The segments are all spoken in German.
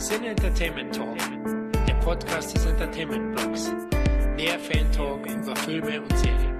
Sin Entertainment Talk, der Podcast des Entertainment Blogs. Mehr Fan Talk über Filme und Serien.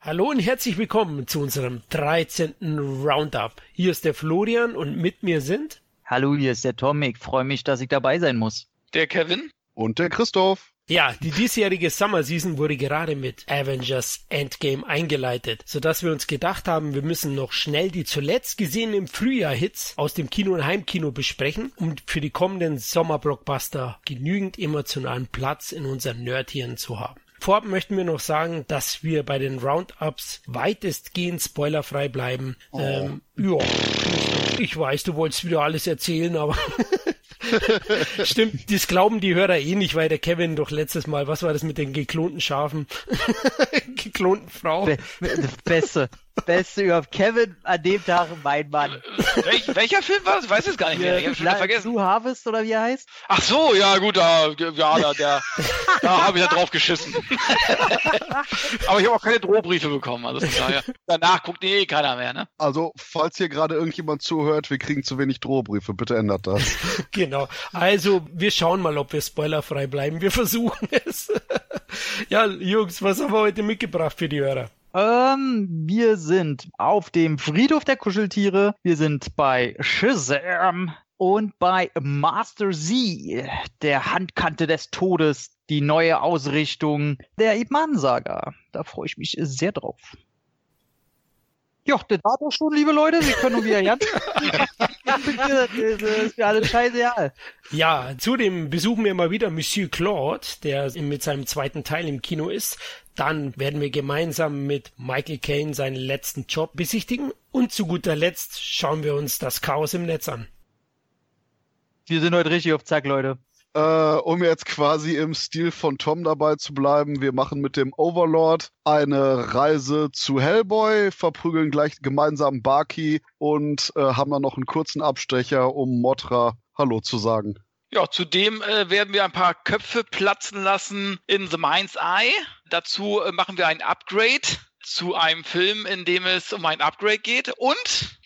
Hallo und herzlich willkommen zu unserem 13. Roundup. Hier ist der Florian und mit mir sind. Hallo, hier ist der Tom. Ich freue mich, dass ich dabei sein muss. Der Kevin. Und der Christoph. Ja, die diesjährige Summer Season wurde gerade mit Avengers Endgame eingeleitet, sodass wir uns gedacht haben, wir müssen noch schnell die zuletzt gesehenen im Frühjahr Hits aus dem Kino und Heimkino besprechen, um für die kommenden Sommerblockbuster genügend emotionalen Platz in unseren Nerdhirn zu haben. Vorab möchten wir noch sagen, dass wir bei den Roundups weitestgehend spoilerfrei bleiben. Oh. Ähm, ja, ich weiß, du wolltest wieder alles erzählen, aber Stimmt, das glauben die Hörer eh nicht, weil der Kevin doch letztes Mal, was war das mit den geklonten Schafen? geklonten Frau. Be Beste. Beste überhaupt. Kevin an dem Tag mein Mann. Welch, welcher Film war das? Ich weiß es gar nicht mehr. Ich hab's schon vergessen. Du Harvest oder wie er heißt? Ach so, ja gut, da, ja, da, der, da habe ich ja drauf geschissen. Aber ich habe auch keine Drohbriefe bekommen. Also daher, danach guckt eh keiner mehr. Ne? Also, falls hier gerade irgendjemand zuhört, wir kriegen zu wenig Drohbriefe. Bitte ändert das. genau. Also, wir schauen mal, ob wir spoilerfrei bleiben. Wir versuchen es. ja, Jungs, was haben wir heute mitgebracht für die Hörer? Ähm, wir sind auf dem Friedhof der Kuscheltiere. Wir sind bei Shazam und bei Master Z, der Handkante des Todes, die neue Ausrichtung der Ibman-Saga. Da freue ich mich sehr drauf. Ja, das war doch schon, liebe Leute. Wir können wieder Jan. das ist mir alles scheißegal. Ja, zudem besuchen wir mal wieder Monsieur Claude, der mit seinem zweiten Teil im Kino ist. Dann werden wir gemeinsam mit Michael Caine seinen letzten Job besichtigen. Und zu guter Letzt schauen wir uns das Chaos im Netz an. Wir sind heute richtig auf Zack, Leute. Äh, um jetzt quasi im Stil von Tom dabei zu bleiben, wir machen mit dem Overlord eine Reise zu Hellboy, verprügeln gleich gemeinsam Baki und äh, haben dann noch einen kurzen Abstecher, um Motra Hallo zu sagen. Ja, zudem äh, werden wir ein paar Köpfe platzen lassen in The Mind's Eye. Dazu äh, machen wir ein Upgrade zu einem Film, in dem es um ein Upgrade geht. Und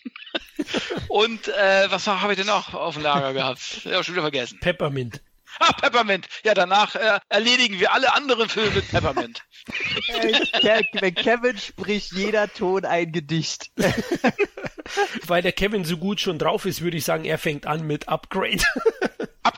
und äh, was habe ich denn noch auf dem Lager gehabt? Ja, schon wieder vergessen. Peppermint. Ah, Peppermint. Ja, danach äh, erledigen wir alle anderen Filme mit Peppermint. Wenn Kevin spricht jeder Ton ein Gedicht. Weil der Kevin so gut schon drauf ist, würde ich sagen, er fängt an mit Upgrade.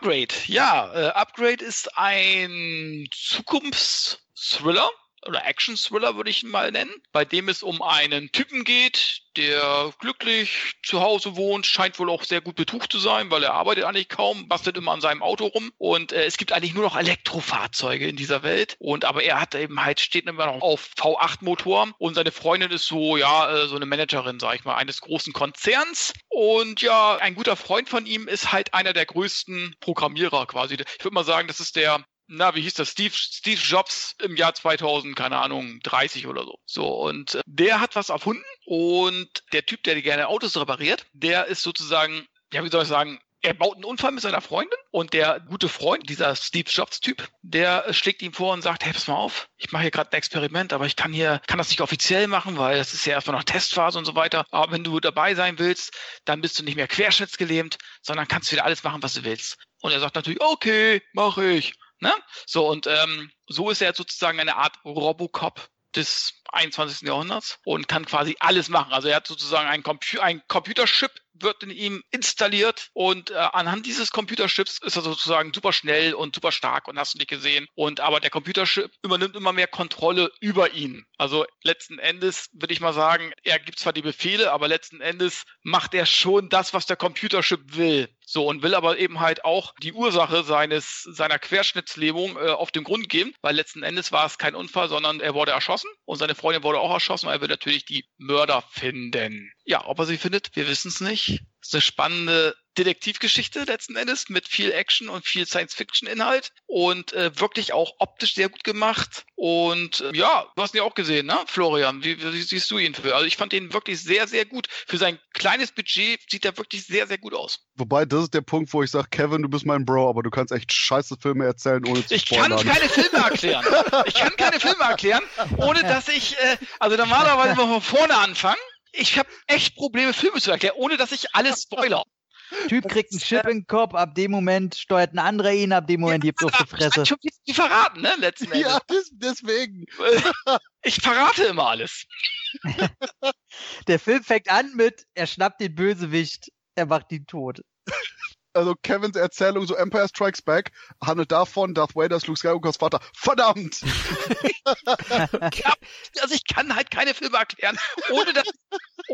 Upgrade, ja. Äh, Upgrade ist ein Zukunftsthriller oder Action-Thriller würde ich ihn mal nennen, bei dem es um einen Typen geht, der glücklich zu Hause wohnt, scheint wohl auch sehr gut betucht zu sein, weil er arbeitet eigentlich kaum, bastelt immer an seinem Auto rum. Und äh, es gibt eigentlich nur noch Elektrofahrzeuge in dieser Welt. Und aber er hat eben halt steht immer noch auf V8 Motor und seine Freundin ist so ja äh, so eine Managerin, sag ich mal, eines großen Konzerns. Und ja ein guter Freund von ihm ist halt einer der größten Programmierer quasi. Ich würde mal sagen, das ist der na, wie hieß das? Steve, Steve Jobs im Jahr 2000, keine Ahnung, 30 oder so. So, und äh, der hat was erfunden und der Typ, der gerne Autos repariert, der ist sozusagen, ja, wie soll ich sagen, er baut einen Unfall mit seiner Freundin und der gute Freund, dieser Steve Jobs-Typ, der äh, schlägt ihm vor und sagt, hey, pass mal auf, ich mache hier gerade ein Experiment, aber ich kann hier, kann das nicht offiziell machen, weil das ist ja erstmal noch Testphase und so weiter. Aber wenn du dabei sein willst, dann bist du nicht mehr querschnittsgelähmt, sondern kannst wieder alles machen, was du willst. Und er sagt natürlich, okay, mache ich. Ne? So, und ähm, so ist er jetzt sozusagen eine Art Robocop des 21. Jahrhunderts und kann quasi alles machen. Also er hat sozusagen ein, Compu ein Computerchip wird in ihm installiert und äh, anhand dieses Computerchips ist er sozusagen super schnell und super stark und hast du nicht gesehen. Und aber der Computerchip übernimmt immer mehr Kontrolle über ihn. Also letzten Endes würde ich mal sagen, er gibt zwar die Befehle, aber letzten Endes macht er schon das, was der Computerchip will. So, und will aber eben halt auch die Ursache seines, seiner Querschnittslähmung äh, auf den Grund geben, weil letzten Endes war es kein Unfall, sondern er wurde erschossen und seine Freundin wurde auch erschossen, weil er will natürlich die Mörder finden. Ja, ob er sie findet, wir wissen es nicht. Das ist eine spannende Detektivgeschichte letzten Endes mit viel Action und viel Science-Fiction-Inhalt und äh, wirklich auch optisch sehr gut gemacht. Und äh, ja, du hast ihn ja auch gesehen, ne, Florian? Wie, wie, siehst du ihn für? Also ich fand ihn wirklich sehr, sehr gut. Für sein kleines Budget sieht er wirklich sehr, sehr gut aus. Wobei, das ist der Punkt, wo ich sage, Kevin, du bist mein Bro, aber du kannst echt scheiße Filme erzählen, ohne zu Ich spoilern. kann keine Filme erklären. ich kann keine Filme erklären, ohne dass ich, äh, also normalerweise mal von vorne anfangen ich habe echt Probleme, Filme zu erklären, ohne dass ich alles spoiler. Typ kriegt einen Chip in den Kopf, ab dem Moment steuert ein anderer ihn, ab dem Moment gibt es auf die Fresse. Ich hab die verraten, ne, letzten Endes. Ja, des, deswegen. Ich verrate immer alles. Der Film fängt an mit, er schnappt den Bösewicht, er macht ihn tot. Also Kevins Erzählung, so Empire Strikes Back, handelt davon, Darth Vader ist Luke Skywalkers Vater. Verdammt! Ja, also ich kann halt keine Filme erklären, ohne dass,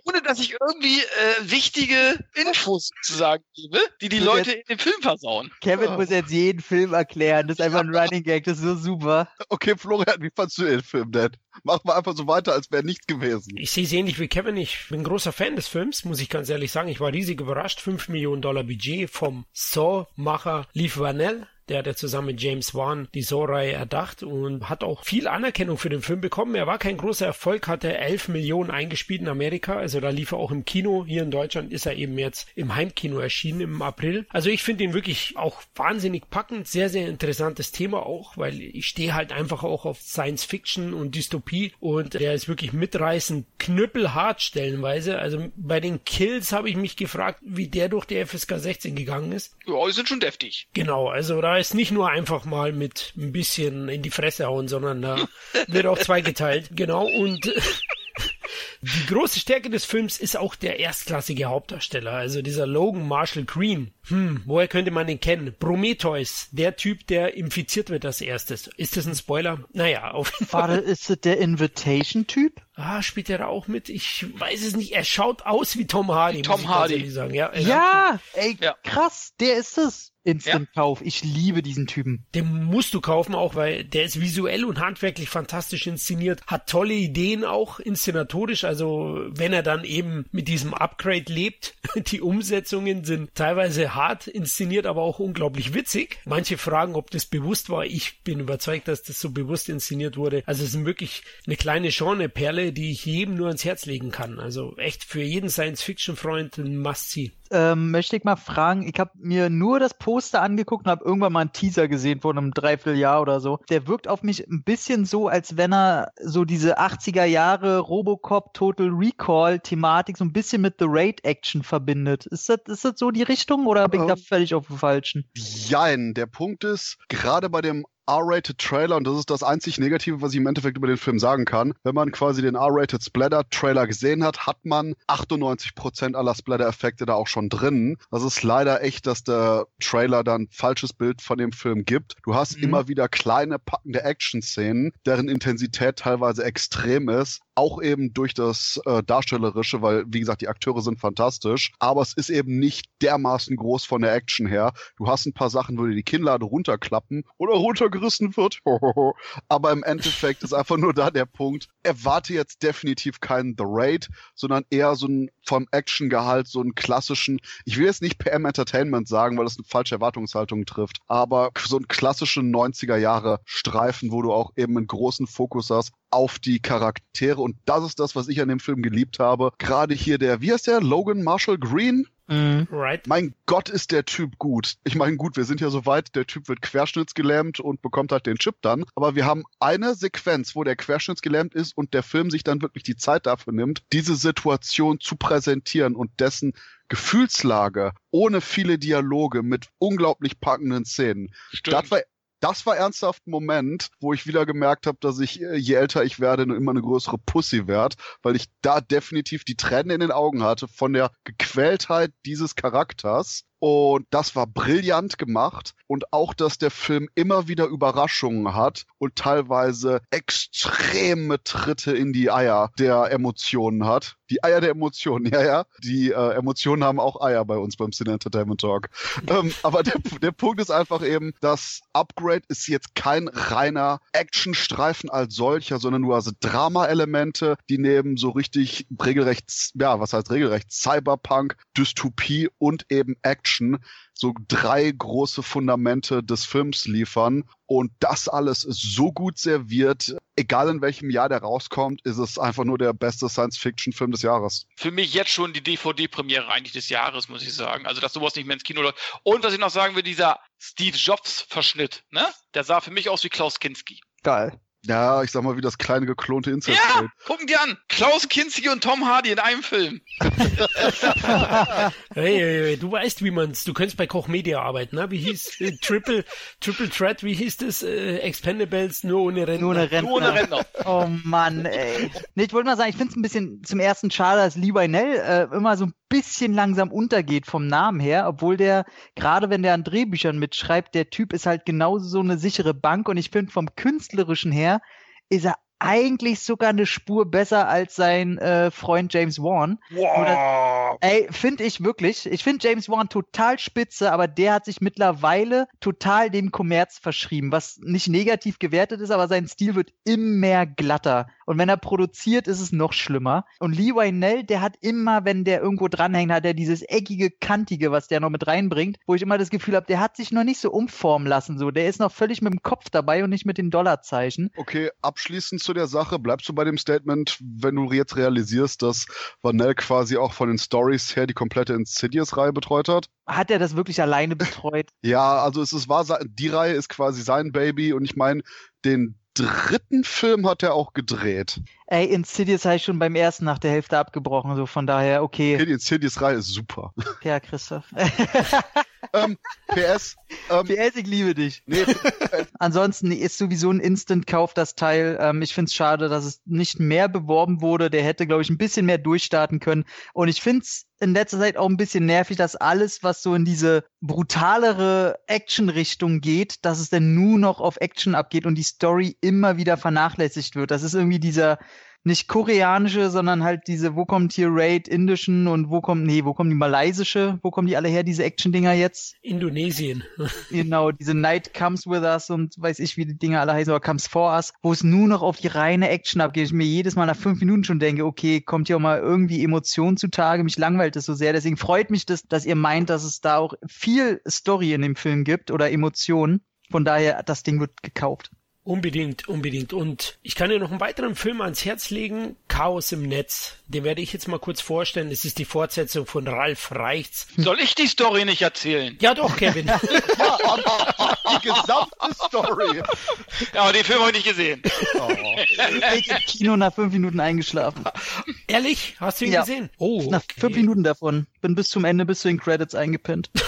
ohne dass ich irgendwie äh, wichtige Infos sozusagen gebe, die die Leute in dem Film versauen. Kevin muss jetzt jeden Film erklären, das ist einfach ein Running Gag, das ist so super. Okay, Florian, wie fandst du den Film denn? Mach mal einfach so weiter, als wäre nichts gewesen. Ich sehe es ähnlich wie Kevin. Ich bin großer Fan des Films, muss ich ganz ehrlich sagen. Ich war riesig überrascht. 5 Millionen Dollar Budget vom Saw-Macher Leaf Vanell. Der hat ja zusammen mit James Wan die Saw-Reihe erdacht und hat auch viel Anerkennung für den Film bekommen. Er war kein großer Erfolg, hatte 11 Millionen eingespielt in Amerika. Also da lief er auch im Kino. Hier in Deutschland ist er eben jetzt im Heimkino erschienen im April. Also ich finde ihn wirklich auch wahnsinnig packend. Sehr, sehr interessantes Thema auch, weil ich stehe halt einfach auch auf Science Fiction und Dystopie und der ist wirklich mitreißend knüppelhart stellenweise. Also bei den Kills habe ich mich gefragt, wie der durch die FSK 16 gegangen ist. Ja, die sind schon deftig. Genau, also da ist nicht nur einfach mal mit ein bisschen in die Fresse hauen, sondern da wird auch zweigeteilt. Genau, und die große Stärke des Films ist auch der erstklassige Hauptdarsteller, also dieser Logan Marshall Green. Hm, woher könnte man den kennen? Prometheus, der Typ, der infiziert wird als erstes. Ist das ein Spoiler? Naja, auf jeden Fall. Warte, ist das der Invitation-Typ? Ah, spielt er da auch mit? Ich weiß es nicht. Er schaut aus wie Tom Hardy. Tom muss ich ganz Hardy. Sagen. Ja, Ja, ey, Ja. krass, der ist es. Instant-Kauf. Ich liebe diesen Typen. Den musst du kaufen, auch weil der ist visuell und handwerklich fantastisch inszeniert, hat tolle Ideen auch inszenatorisch, also wenn er dann eben mit diesem Upgrade lebt, die Umsetzungen sind teilweise hart inszeniert, aber auch unglaublich witzig. Manche fragen, ob das bewusst war. Ich bin überzeugt, dass das so bewusst inszeniert wurde. Also es ist wirklich eine kleine Genre-Perle, die ich jedem nur ans Herz legen kann. Also echt für jeden Science-Fiction-Freund ein Must-See. Ähm, möchte ich mal fragen, ich habe mir nur das Poster angeguckt und habe irgendwann mal einen Teaser gesehen vor einem Dreivierteljahr oder so. Der wirkt auf mich ein bisschen so, als wenn er so diese 80er Jahre Robocop Total Recall Thematik so ein bisschen mit The Raid Action verbindet. Ist das, ist das so die Richtung oder bin ich da Ähm. völlig auf dem Falschen? Jein, der Punkt ist, gerade bei dem R-Rated Trailer, und das ist das einzig Negative, was ich im Endeffekt über den Film sagen kann, wenn man quasi den R-Rated Splatter Trailer gesehen hat, hat man 98% aller Splatter-Effekte da auch schon drin. Das ist leider echt, dass der Trailer dann ein falsches Bild von dem Film gibt. Du hast Mhm. immer wieder kleine, packende Action-Szenen, deren Intensität teilweise extrem ist. Auch eben durch das äh, Darstellerische, weil, wie gesagt, die Akteure sind fantastisch. Aber es ist eben nicht dermaßen groß von der Action her. Du hast ein paar Sachen, wo dir die Kinnlade runterklappen oder runtergerissen wird. Aber im Endeffekt ist einfach nur da der Punkt. Erwarte jetzt definitiv keinen The Raid, sondern eher so ein vom Actiongehalt so einen klassischen, ich will jetzt nicht PM Entertainment sagen, weil das eine falsche Erwartungshaltung trifft, aber so einen klassischen 90er Jahre Streifen, wo du auch eben einen großen Fokus hast auf die Charaktere und das ist das, was ich an dem Film geliebt habe. Gerade hier der, wie heißt der? Logan Marshall Green? Mhm. Right? Mein Gott, ist der Typ gut. Ich meine, gut, wir sind ja so weit, der Typ wird querschnittsgelähmt und bekommt halt den Chip dann. Aber wir haben eine Sequenz, wo der querschnittsgelähmt ist und der Film sich dann wirklich die Zeit dafür nimmt, diese Situation zu präsentieren und dessen Gefühlslage ohne viele Dialoge mit unglaublich packenden Szenen. Stimmt. Das war, das war ernsthaft ein Moment, wo ich wieder gemerkt habe, dass ich, äh, je älter ich werde, immer eine größere Pussy werd, weil ich da definitiv die Tränen in den Augen hatte von der Gequältheit dieses Charakters. Und das war brillant gemacht. Und auch, dass der Film immer wieder Überraschungen hat und teilweise extreme Tritte in die Eier der Emotionen hat. Die Eier der Emotionen, ja, ja. Die äh, Emotionen haben auch Eier bei uns beim Cine Entertainment Talk. ähm, aber der, der Punkt ist einfach eben, das Upgrade ist jetzt kein reiner Actionstreifen als solcher, sondern nur also Drama-Elemente, die neben so richtig regelrecht, ja, was heißt regelrecht, Cyberpunk, Dystopie und eben Action so drei große Fundamente des Films liefern. Und das alles ist so gut serviert. Egal in welchem Jahr der rauskommt, ist es einfach nur der beste Science-Fiction-Film des Jahres. Für mich jetzt schon die DVD-Premiere eigentlich des Jahres, muss ich sagen. Also, dass sowas nicht mehr ins Kino läuft. Und was ich noch sagen will, dieser Steve Jobs-Verschnitt, ne? Der sah für mich aus wie Klaus Kinski. Geil. Ja, ich sag mal, wie das kleine geklonte Incest. Ja, gucken die an. Klaus Kinski und Tom Hardy in einem Film. hey, hey, hey, du weißt, wie man's. Du könntest bei Koch Media arbeiten, ne? Wie hieß äh, Triple Triple Threat? Wie hieß das? Äh, Expendables nur ohne Rentner. Nur ohne Rentner. Nur ohne Rentner. Oh Mann, ey. Nee, ich wollte mal sagen, ich finde es ein bisschen zum ersten schade, dass Lee Wynell äh, immer so ein bisschen langsam untergeht vom Namen her, obwohl der, gerade wenn der an Drehbüchern mitschreibt, der Typ ist halt genauso so eine sichere Bank und ich finde vom künstlerischen her ist er eigentlich sogar eine Spur besser als sein äh, Freund James Wan. Wow. Ey, finde ich wirklich. Ich finde James Wan total spitze, aber der hat sich mittlerweile total dem Kommerz verschrieben, was nicht negativ gewertet ist, aber sein Stil wird immer glatter. Und wenn er produziert, ist es noch schlimmer. Und Lee Wynell, der hat immer, wenn der irgendwo dranhängt, hat er dieses eckige, kantige, was der noch mit reinbringt, wo ich immer das Gefühl habe, der hat sich noch nicht so umformen lassen. So, der ist noch völlig mit dem Kopf dabei und nicht mit den Dollarzeichen. Okay, abschließend zu der Sache, bleibst du bei dem Statement, wenn du jetzt realisierst, dass Vanell quasi auch von den Stories her die komplette Insidious-Reihe betreut hat? Hat er das wirklich alleine betreut? Ja, also es ist, war, die Reihe ist quasi sein Baby und ich meine, den dritten Film hat er auch gedreht. Ey, Insidious habe ich schon beim ersten nach der Hälfte abgebrochen, so von daher, okay. Okay, die Insidious-Reihe ist super. Ja, Christoph. ähm, PS. Ähm, PS, ich liebe dich. nee, Ansonsten ist sowieso ein Instant-Kauf das Teil. Ähm, ich finde es schade, dass es nicht mehr beworben wurde. Der hätte, glaube ich, ein bisschen mehr durchstarten können. Und ich finde es in letzter Zeit auch ein bisschen nervig, dass alles, was so in diese brutalere Action-Richtung geht, dass es dann nur noch auf Action abgeht und die Story immer wieder vernachlässigt wird. Das ist irgendwie dieser nicht koreanische, sondern halt diese, wo kommt hier Raid, indischen und wo kommt, nee, wo kommen die malaysische, wo kommen die alle her, diese Action-Dinger jetzt? Indonesien. Genau, diese Night Comes With Us und weiß ich, wie die Dinger alle heißen, oder Comes For Us, wo es nur noch auf die reine Action abgeht. Ich mir jedes Mal nach fünf Minuten schon denke, okay, kommt hier auch mal irgendwie Emotion zutage, mich langweilt es so sehr. Deswegen freut mich das, dass ihr meint, dass es da auch viel Story in dem Film gibt oder Emotionen. Von daher, das Ding wird gekauft. Unbedingt, unbedingt. Und ich kann dir noch einen weiteren Film ans Herz legen, Chaos im Netz. Den werde ich jetzt mal kurz vorstellen. Es ist die Fortsetzung von Ralf Reichts. Soll ich die Story nicht erzählen? Ja doch, Kevin. ja, aber die gesamte Story. Ja, aber den Film habe ich nicht gesehen. Oh. Ich im Kino nach fünf Minuten eingeschlafen. Ehrlich? Hast du ihn Ja. gesehen? Oh, Nach fünf Minuten davon. Bin bis zum Ende, bis zu den Credits eingepennt.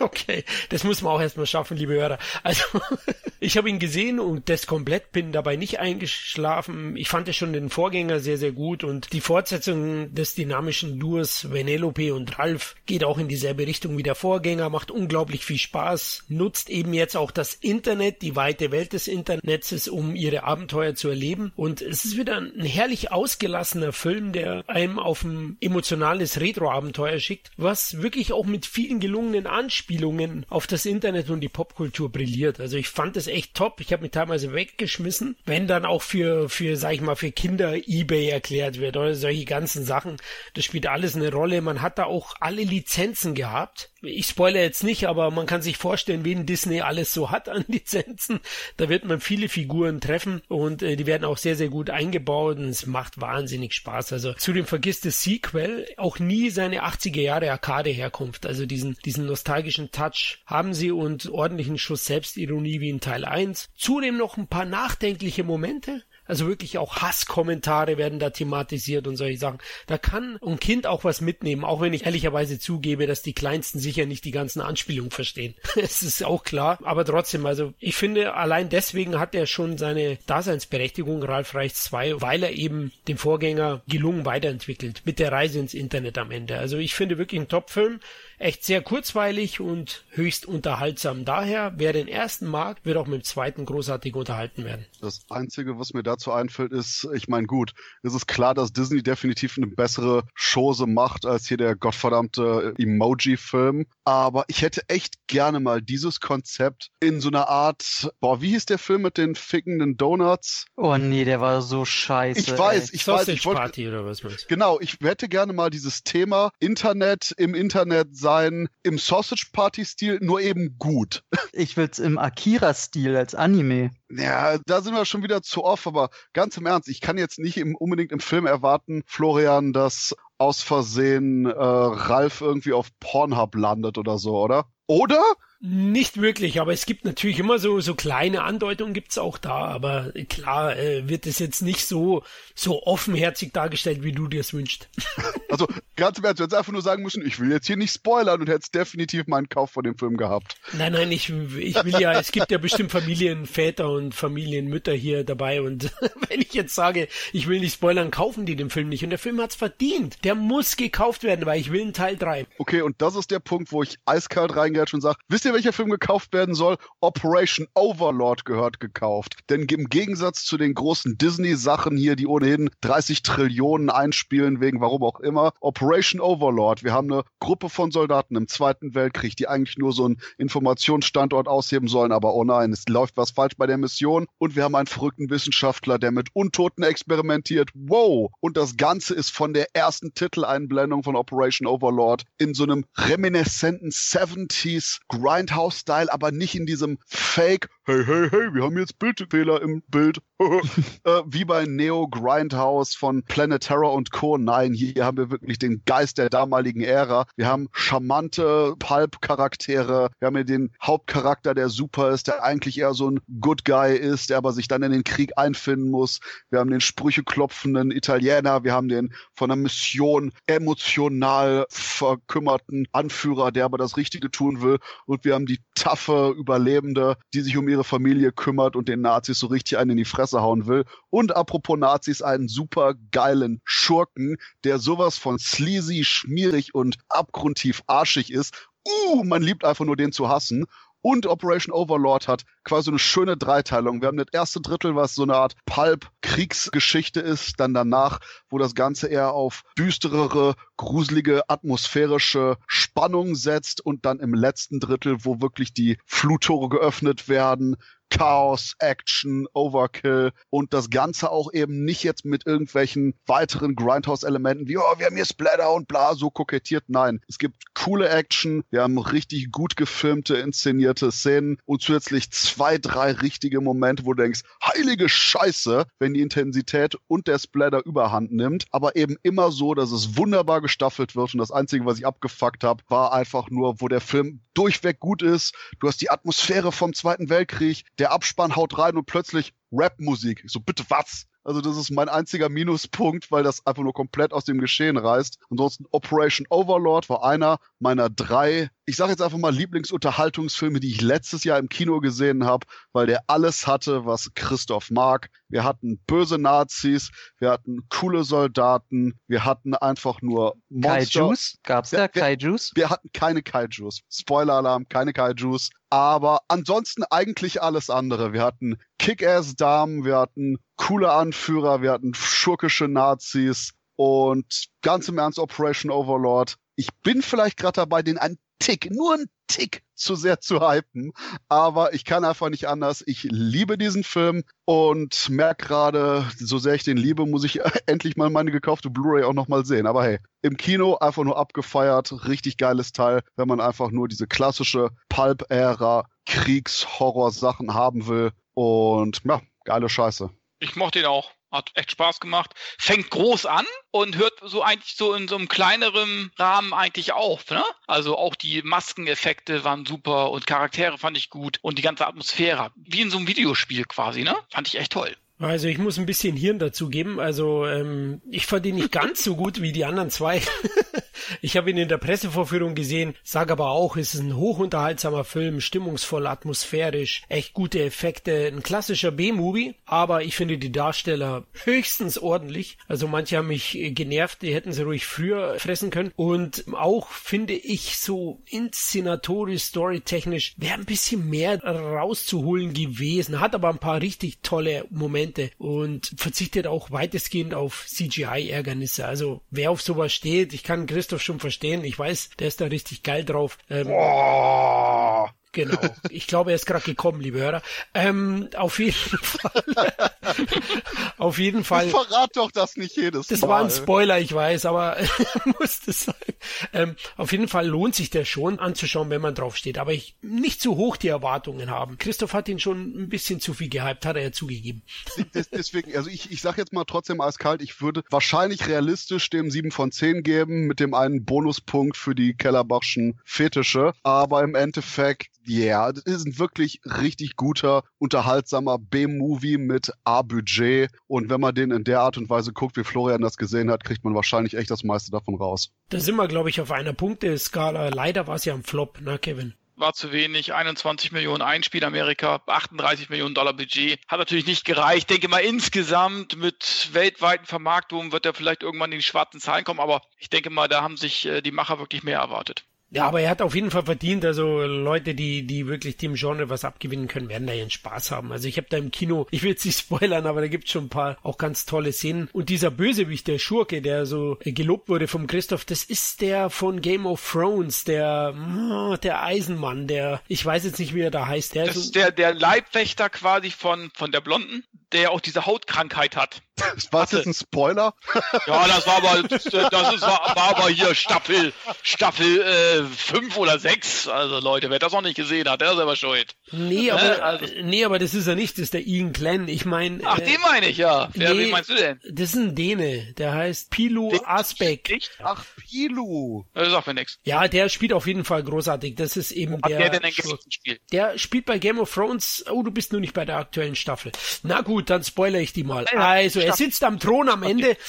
Okay, das muss man auch erstmal schaffen, liebe Hörer. Also, ich habe ihn gesehen und das komplett bin dabei nicht eingeschlafen. Ich fand ja schon den Vorgänger sehr, sehr gut und die Fortsetzung des dynamischen Duos Venelope und Ralf geht auch in dieselbe Richtung wie der Vorgänger, macht unglaublich viel Spaß, nutzt eben jetzt auch das Internet, die weite Welt des Internets, um ihre Abenteuer zu erleben und es ist wieder ein herrlich ausgelassener Film, der einem auf ein emotionales Retro-Abenteuer schickt, was wirklich auch mit vielen gelungenen Anspielungen auf das Internet und die Popkultur brilliert. Also ich fand es echt top. Ich habe mich teilweise weggeschmissen, wenn dann auch für, für, sag ich mal, für Kinder Ebay erklärt wird oder solche ganzen Sachen. Das spielt alles eine Rolle. Man hat da auch alle Lizenzen gehabt. Ich spoilere jetzt nicht, aber man kann sich vorstellen, wen Disney alles so hat an Lizenzen. Da wird man viele Figuren treffen und äh, die werden auch sehr, sehr gut eingebaut und es macht wahnsinnig Spaß. Also zudem vergisst das Sequel auch nie seine 80er Jahre Arcade Herkunft. Also diesen, diesen nostalgischen Touch haben sie und ordentlichen Schuss Selbstironie wie in Teil 1. Zudem noch ein paar nachdenkliche Momente. Also wirklich auch Hasskommentare werden da thematisiert und solche Sachen. Da kann ein Kind auch was mitnehmen, auch wenn ich ehrlicherweise zugebe, dass die Kleinsten sicher nicht die ganzen Anspielungen verstehen. Es ist auch klar. Aber trotzdem, also ich finde, allein deswegen hat er schon seine Daseinsberechtigung, Ralf Reichs 2, weil er eben den Vorgänger gelungen weiterentwickelt. Mit der Reise ins Internet am Ende. Also ich finde wirklich ein Top-Film. Echt sehr kurzweilig und höchst unterhaltsam. Daher, wer den ersten mag, wird auch mit dem zweiten großartig unterhalten werden. Das Einzige, was mir dazu einfällt, ist, ich meine, gut, es ist klar, dass Disney definitiv eine bessere Chose macht als hier der gottverdammte Emoji-Film. Aber ich hätte echt gerne mal dieses Konzept in so einer Art, boah, wie hieß der Film mit den fickenden Donuts? Oh nee, der war so scheiße. Ich weiß, ey. ich weiß, Sausage ich wollte, Party oder was meinst du? Genau, ich hätte gerne mal dieses Thema Internet im Internet sein, im Sausage Party-Stil, nur eben gut. Ich will's im Akira-Stil als Anime. Ja, da sind wir schon wieder zu off, aber ganz im Ernst, ich kann jetzt nicht im, unbedingt im Film erwarten, Florian, dass aus Versehen äh, Ralf irgendwie auf Pornhub landet oder so, oder? Oder? Nicht wirklich, aber es gibt natürlich immer so, so kleine Andeutungen gibt's auch da, aber klar äh, wird es jetzt nicht so, so offenherzig dargestellt, wie du dir es wünschst. Also ganz im Ernst, du hättest einfach nur sagen müssen, ich will jetzt hier nicht spoilern und hättest definitiv meinen Kauf von dem Film gehabt. Nein, nein, ich, ich will ja, es gibt ja bestimmt Familienväter und Familienmütter hier dabei und wenn ich jetzt sage, ich will nicht spoilern, kaufen die den Film nicht und der Film hat's verdient. Der muss gekauft werden, weil ich will einen Teil 3. Okay, und das ist der Punkt, wo ich eiskalt reingehe und sage, wisst ihr, welcher Film gekauft werden soll? Operation Overlord gehört gekauft. Denn im Gegensatz zu den großen Disney-Sachen hier, die ohnehin 30 Trillionen einspielen, wegen warum auch immer, Operation Overlord, wir haben eine Gruppe von Soldaten im Zweiten Weltkrieg, die eigentlich nur so einen Informationsstandort ausheben sollen, aber oh nein, es läuft was falsch bei der Mission und wir haben einen verrückten Wissenschaftler, der mit Untoten experimentiert. Wow! Und das Ganze ist von der ersten Titeleinblendung von Operation Overlord in so einem reminiscenten 70s Grindhouse-Style, aber nicht in diesem Fake, hey, hey, hey, wir haben jetzt Bildfehler im Bild. äh, wie bei Neo Grindhouse von Planet Terror und Co. Nein, hier haben wir wirklich den Geist der damaligen Ära. Wir haben charmante Pulp-Charaktere. Wir haben hier den Hauptcharakter, der super ist, der eigentlich eher so ein Good Guy ist, der aber sich dann in den Krieg einfinden muss. Wir haben den sprücheklopfenden Italiener. Wir haben den von einer Mission emotional verkümmerten Anführer, der aber das Richtige tun will. Und wir haben die taffe Überlebende, die sich um ihre Familie kümmert und den Nazis so richtig einen in die Fresse hauen will. Und apropos Nazis, einen super geilen Schurken, der sowas von sleazy, schmierig und abgrundtief arschig ist. Uh, man liebt einfach nur den zu hassen und Operation Overlord hat quasi eine schöne Dreiteilung. Wir haben das erste Drittel, was so eine Art Pulp-Kriegsgeschichte ist, dann danach, wo das Ganze eher auf düsterere, gruselige, atmosphärische Spannung setzt und dann im letzten Drittel, wo wirklich die Fluttore geöffnet werden, Chaos, Action, Overkill und das Ganze auch eben nicht jetzt mit irgendwelchen weiteren Grindhouse-Elementen wie, oh, wir haben hier Splatter und bla, so kokettiert. Nein, es gibt coole Action, wir haben richtig gut gefilmte, inszenierte Szenen und zusätzlich zwei, drei richtige Momente, wo du denkst, heilige Scheiße, wenn die Intensität und der Splatter überhand nimmt, aber eben immer so, dass es wunderbar gestaffelt wird und das Einzige, was ich abgefuckt habe, war einfach nur, wo der Film durchweg gut ist. Du hast die Atmosphäre vom Zweiten Weltkrieg, der Abspann haut rein und plötzlich Rap-Musik. So, bitte was? Also das ist mein einziger Minuspunkt, weil das einfach nur komplett aus dem Geschehen reißt. Ansonsten Operation Overlord war einer meiner drei, ich sage jetzt einfach mal Lieblingsunterhaltungsfilme, die ich letztes Jahr im Kino gesehen habe, weil der alles hatte, was Christoph mag. Wir hatten böse Nazis, wir hatten coole Soldaten, wir hatten einfach nur Monster. Kaijus? Gab's da Kaijus? Wir hatten keine Kaijus. Spoiler-Alarm, keine Kaijus. Aber ansonsten eigentlich alles andere. Wir hatten Kick-Ass-Damen, wir hatten coole Anführer, wir hatten schurkische Nazis und ganz im Ernst Operation Overlord. Ich bin vielleicht gerade dabei, den einen Tick, nur einen Tick zu sehr zu hypen, aber ich kann einfach nicht anders. Ich liebe diesen Film und merke gerade, so sehr ich den liebe, muss ich endlich mal meine gekaufte Blu-ray auch nochmal sehen. Aber hey, im Kino einfach nur abgefeiert, richtig geiles Teil, wenn man einfach nur diese klassische Pulp-Ära Kriegs-Horror-Sachen haben will. Und ja, geile Scheiße. Ich mochte ihn auch. Hat echt Spaß gemacht. Fängt groß an und hört so eigentlich so in so einem kleineren Rahmen eigentlich auf. Ne? Also auch die Maskeneffekte waren super und Charaktere fand ich gut und die ganze Atmosphäre. Wie in so einem Videospiel quasi, ne? Fand ich echt toll. Also ich muss ein bisschen Hirn dazu geben. Also ähm, ich fand ihn nicht ganz so gut wie die anderen zwei. ich habe ihn in der Pressevorführung gesehen, sage aber auch, es ist ein hochunterhaltsamer Film, stimmungsvoll, atmosphärisch, echt gute Effekte, ein klassischer B-Movie, aber ich finde die Darsteller höchstens ordentlich. Also manche haben mich genervt, die hätten sie ruhig früher fressen können. Und auch finde ich so inszenatorisch, storytechnisch, wäre ein bisschen mehr rauszuholen gewesen. Hat aber ein paar richtig tolle Momente Momente und verzichtet auch weitestgehend auf CGI-Ärgernisse. Also wer auf sowas steht, ich kann Christoph schon verstehen. Ich weiß, der ist da richtig geil drauf. Ähm. Genau. Ich glaube, er ist gerade gekommen, liebe Hörer. Ähm, auf jeden Fall. Auf jeden Fall. Verrat doch das nicht jedes Das Mal. war ein Spoiler, ich weiß, aber musste sein. Ähm, auf jeden Fall lohnt sich der schon anzuschauen, wenn man drauf steht. Aber ich nicht zu hoch die Erwartungen haben. Christoph hat ihn schon ein bisschen zu viel gehypt, hat er ja zugegeben. Des- Deswegen, also ich, ich sag jetzt mal trotzdem eiskalt, ich würde wahrscheinlich realistisch dem 7 von 10 geben, mit dem einen Bonuspunkt für die Kellerbachschen Fetische. Aber im Endeffekt, ja, das ist ein wirklich richtig guter, unterhaltsamer B-Movie mit A-Budget. Und wenn man den in der Art und Weise guckt, wie Florian das gesehen hat, kriegt man wahrscheinlich echt das meiste davon raus. Da sind wir, glaube ich, auf einer Punkteskala. Leider war es ja ein Flop, ne, Kevin? War zu wenig, 21 Millionen Einspiel Amerika, 38 Millionen Dollar Budget. Hat natürlich nicht gereicht. Denke mal, insgesamt mit weltweiten Vermarktungen wird er vielleicht irgendwann in die schwarzen Zahlen kommen, aber ich denke mal, da haben sich äh, die Macher wirklich mehr erwartet. Ja, aber er hat auf jeden Fall verdient. Also Leute, die, die wirklich dem Genre was abgewinnen können, werden da ihren Spaß haben. Also ich habe da im Kino, ich will jetzt nicht spoilern, aber da gibt's schon ein paar auch ganz tolle Szenen. Und dieser Bösewicht, der Schurke, der so gelobt wurde vom Christoph, das ist der von Game of Thrones, der, mm, der Eisenmann, der, ich weiß jetzt nicht, wie er da heißt. Der Das ist ist der, der Leibwächter quasi von, von der Blonden, der auch diese Hautkrankheit hat. War das jetzt ein Spoiler? Ja, das war aber, das ist, war, war aber hier Staffel, Staffel äh, 5 oder 6. Also Leute, wer das noch nicht gesehen hat, der ist aber schuld. Nee, aber, also- äh, nee, aber das ist er nicht, das ist der Ian Glenn. Ich meine, Ach, äh, den meine ich ja. Wer, nee. wen meinst du denn? das ist ein Däne, der heißt Pilu Asbeck. Echt? Ach, Pilu. Das sagt mir nichts. Ja, der spielt auf jeden Fall großartig. Das ist eben Hat der. der denn ein gespielt? Der spielt bei Game of Thrones. Oh, du bist nur nicht bei der aktuellen Staffel. Na gut, dann spoilere ich die mal. Also, er sitzt am Thron am Ende.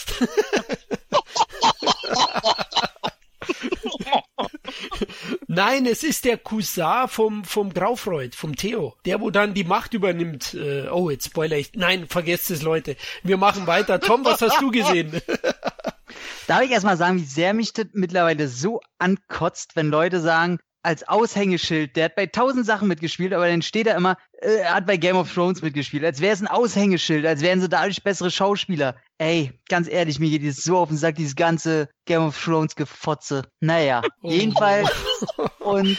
Nein, es ist der Cousin vom, vom Graufreud, vom Theo. Der, wo dann die Macht übernimmt. Äh, oh, jetzt spoiler ich. Nein, vergesst es, Leute. Wir machen weiter. Tom, was hast du gesehen? Darf ich erstmal sagen, wie sehr mich das mittlerweile so ankotzt, wenn Leute sagen, als Aushängeschild, der hat bei tausend Sachen mitgespielt, aber dann steht er immer, äh, er hat bei Game of Thrones mitgespielt, als wäre es ein Aushängeschild, als wären sie dadurch bessere Schauspieler. Ey, ganz ehrlich, mir geht das so auf den Sack, dieses ganze Game of Thrones Gefotze. Naja, Oh. jedenfalls und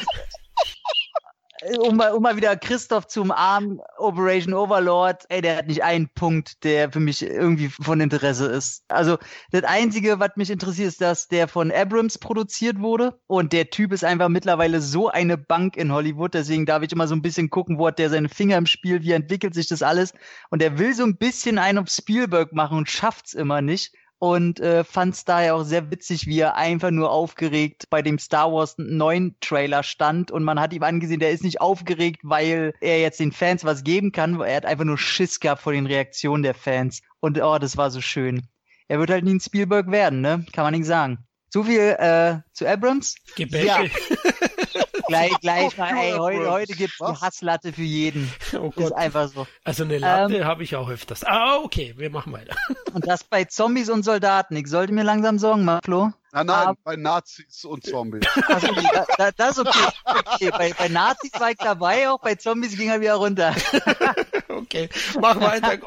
um um mal wieder Christoph zu umarmen, Operation Overlord, ey, der hat nicht einen Punkt, der für mich irgendwie von Interesse ist. Also, das Einzige, was mich interessiert, ist, dass der von Abrams produziert wurde. Und der Typ ist einfach mittlerweile so eine Bank in Hollywood, deswegen darf ich immer so ein bisschen gucken, wo hat der seine Finger im Spiel, wie entwickelt sich das alles? Und er will so ein bisschen einen auf Spielberg machen und schafft's immer nicht und äh, fand es daher auch sehr witzig, wie er einfach nur aufgeregt bei dem Star Wars 9 Trailer stand und man hat ihm angesehen, der ist nicht aufgeregt, weil er jetzt den Fans was geben kann, er hat einfach nur Schiss gehabt vor den Reaktionen der Fans und oh, das war so schön. Er wird halt nie ein Spielberg werden, ne? Kann man nicht sagen. So viel äh, zu Abrams. Gebäsche. Gleich, gleich mal, ey, heute, heute gibt's die Was? Hasslatte für jeden. Oh Ist Gott. einfach so. Also eine Latte Ähm. habe ich auch öfters. Ah, okay, wir machen weiter. Und das bei Zombies und Soldaten. Ich sollte mir langsam Sorgen machen, Flo. Nein, nein, Ah. bei Nazis und Zombies. Also, da, das ist okay. okay. Bei, bei Nazis war ich dabei, auch bei Zombies ging er wieder runter. Okay, mach weiter.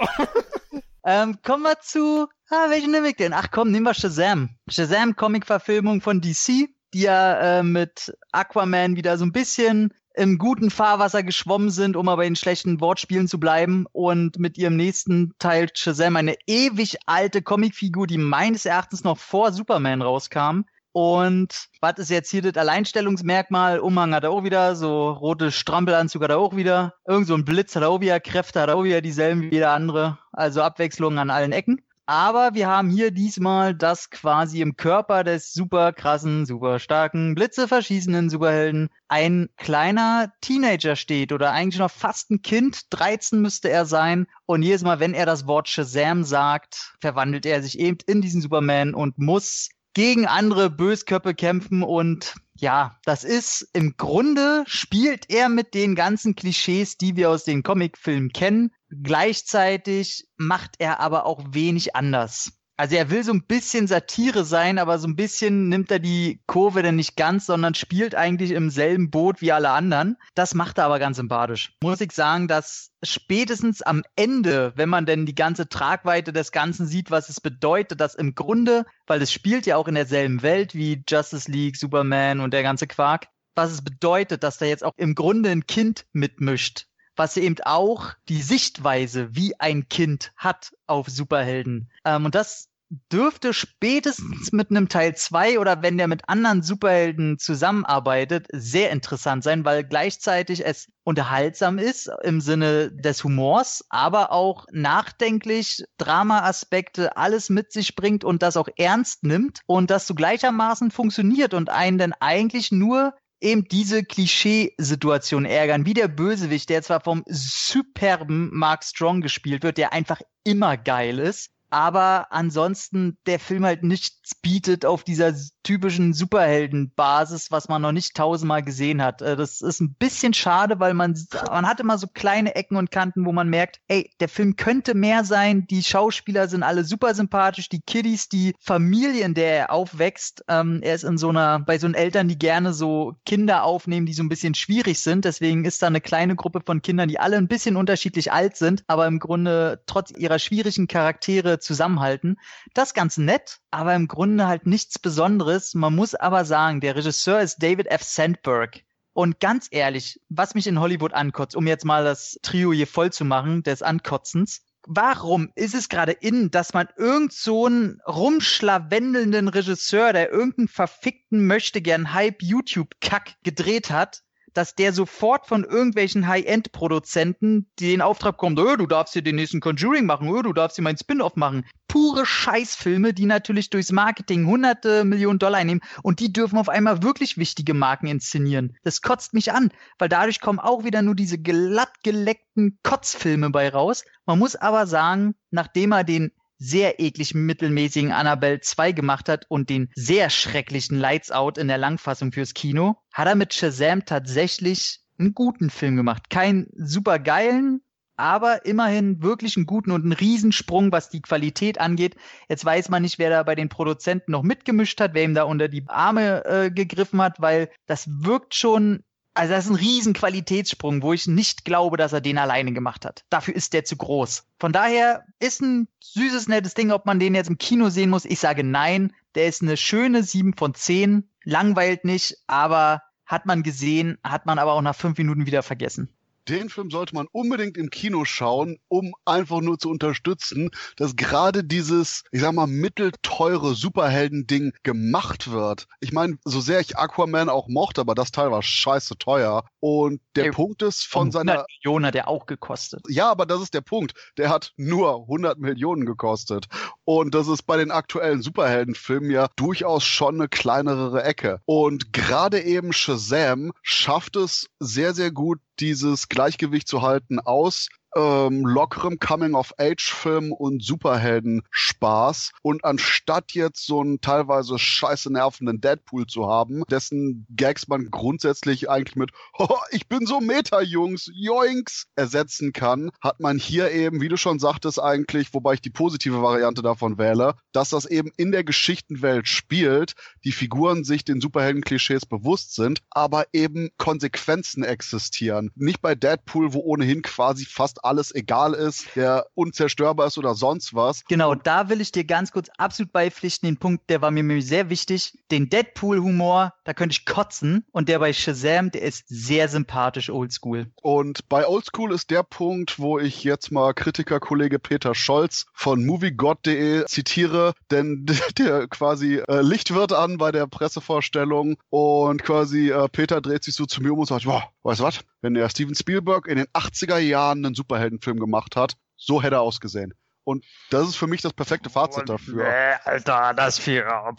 Ähm, kommen wir zu, ah, welchen nehme ich denn? Ach komm, nehmen wir Shazam. Shazam, Comic-Verfilmung von DC, die ja äh, mit Aquaman wieder so ein bisschen im guten Fahrwasser geschwommen sind, um aber in schlechten Wortspielen zu bleiben und mit ihrem nächsten Teil Shazam eine ewig alte Comicfigur, die meines Erachtens noch vor Superman rauskam. Und was ist jetzt hier das Alleinstellungsmerkmal? Umhang hat er auch wieder, so rote Strampelanzug hat er auch wieder, irgend so ein Blitz hat er auch wieder, Kräfte hat er auch wieder dieselben wie jeder andere, also Abwechslung an allen Ecken. Aber wir haben hier diesmal das quasi im Körper des super krassen, super starken, Blitze verschießenden Superhelden ein kleiner Teenager steht oder eigentlich noch fast ein Kind, 13 müsste er sein. Und jedes Mal, wenn er das Wort Shazam sagt, verwandelt er sich eben in diesen Superman und muss gegen andere Bösköpfe kämpfen und ja, das ist im Grunde spielt er mit den ganzen Klischees, die wir aus den Comicfilmen kennen. Gleichzeitig macht er aber auch wenig anders. Also er will so ein bisschen Satire sein, aber so ein bisschen nimmt er die Kurve denn nicht ganz, sondern spielt eigentlich im selben Boot wie alle anderen. Das macht er aber ganz sympathisch. Muss ich sagen, dass spätestens am Ende, wenn man denn die ganze Tragweite des Ganzen sieht, was es bedeutet, dass im Grunde, weil es spielt ja auch in derselben Welt wie Justice League, Superman und der ganze Quark, was es bedeutet, dass da jetzt auch im Grunde ein Kind mitmischt was eben auch die Sichtweise wie ein Kind hat auf Superhelden. Ähm, und das dürfte spätestens mit einem Teil 2 oder wenn der mit anderen Superhelden zusammenarbeitet, sehr interessant sein, weil gleichzeitig es unterhaltsam ist im Sinne des Humors, aber auch nachdenklich, Drama-Aspekte, alles mit sich bringt und das auch ernst nimmt und das so gleichermaßen funktioniert und einen dann eigentlich nur eben diese Klischeesituation ärgern, wie der Bösewicht, der zwar vom superben Mark Strong gespielt wird, der einfach immer geil ist, aber ansonsten der Film halt nichts bietet auf dieser typischen Superheldenbasis, was man noch nicht tausendmal gesehen hat. Äh, das ist ein bisschen schade, weil man, man hat immer so kleine Ecken und Kanten, wo man merkt, ey, der Film könnte mehr sein, die Schauspieler sind alle super sympathisch, die Kiddies, die Familie, in der er aufwächst, ähm, er ist in so einer, bei so einen Eltern, die gerne so Kinder aufnehmen, die so ein bisschen schwierig sind, deswegen ist da eine kleine Gruppe von Kindern, die alle ein bisschen unterschiedlich alt sind, aber im Grunde trotz ihrer schwierigen Charaktere zusammenhalten. Das ganz nett, aber im Grunde halt nichts Besonderes. Man muss aber sagen, der Regisseur ist David F. Sandberg. Und ganz ehrlich, was mich in Hollywood ankotzt, um jetzt mal das Trio hier voll zu machen, des Ankotzens, warum ist es gerade in, dass man irgend so einen rumschlawendelnden Regisseur, der irgendeinen verfickten möchte gern Hype YouTube Kack gedreht hat, dass der sofort von irgendwelchen High-End-Produzenten, die den Auftrag kommt, öh, du darfst hier den nächsten Conjuring machen, öh, du darfst hier meinen Spin-off machen. Pure Scheißfilme, die natürlich durchs Marketing hunderte Millionen Dollar einnehmen und die dürfen auf einmal wirklich wichtige Marken inszenieren. Das kotzt mich an, weil dadurch kommen auch wieder nur diese glatt geleckten Kotzfilme bei raus. Man muss aber sagen, nachdem er den sehr eklig mittelmäßigen Annabelle 2 gemacht hat und den sehr schrecklichen Lights Out in der Langfassung fürs Kino, hat er mit Shazam tatsächlich einen guten Film gemacht. Keinen super geilen, aber immerhin wirklich einen guten und einen Riesensprung, was die Qualität angeht. Jetzt weiß man nicht, wer da bei den Produzenten noch mitgemischt hat, wer ihm da unter die Arme äh, gegriffen hat, weil das wirkt schon also das ist ein riesen Qualitätssprung, wo ich nicht glaube, dass er den alleine gemacht hat. Dafür ist der zu groß. Von daher ist ein süßes, nettes Ding, ob man den jetzt im Kino sehen muss. Ich sage nein. Der ist eine schöne 7 von 10. Langweilt nicht, aber hat man gesehen, hat man aber auch nach fünf Minuten wieder vergessen den Film sollte man unbedingt im Kino schauen, um einfach nur zu unterstützen, dass gerade dieses, ich sag mal, mittelteure Superhelden-Ding gemacht wird. Ich meine, so sehr ich Aquaman auch mochte, aber das Teil war scheiße teuer. Und der Ey, Punkt ist von seiner. Millionen hat der auch gekostet. Ja, aber das ist der Punkt. Der hat nur 100 Millionen gekostet. Und das ist bei den aktuellen Superheldenfilmen ja durchaus schon eine kleinere Ecke. Und gerade eben Shazam schafft es sehr, sehr gut, dieses Gleichgewicht zu halten aus ähm, lockerem Coming-of-Age-Film und Superhelden-Spaß. Und anstatt jetzt so einen teilweise scheiße nervenden Deadpool zu haben, dessen Gags man grundsätzlich eigentlich mit ich bin so Meta-Jungs, Joinks ersetzen kann, hat man hier eben, wie du schon sagtest, eigentlich, wobei ich die positive Variante davon wähle, dass das eben in der Geschichtenwelt spielt, die Figuren sich den Superhelden-Klischees bewusst sind, aber eben Konsequenzen existieren. Nicht bei Deadpool, wo ohnehin quasi fast alles egal ist, der unzerstörbar ist oder sonst was. Genau, da will ich dir ganz kurz absolut beipflichten. Den Punkt, der war mir sehr wichtig. Den Deadpool-Humor, da könnte ich kotzen. Und der bei Shazam, der ist sehr sympathisch oldschool. Und bei oldschool ist der Punkt, wo ich jetzt mal Kritikerkollege Peter Scholz von moviegod.de zitiere, denn der quasi äh, Licht wird an bei der Pressevorstellung und quasi äh, Peter dreht sich so zu mir um und sagt, boah, weißt du was? Wenn der Steven Spielberg in den 80er Jahren einen Superheldenfilm gemacht hat, so hätte er ausgesehen. Und das ist für mich das perfekte Fazit dafür. Nee, Alter, das wäre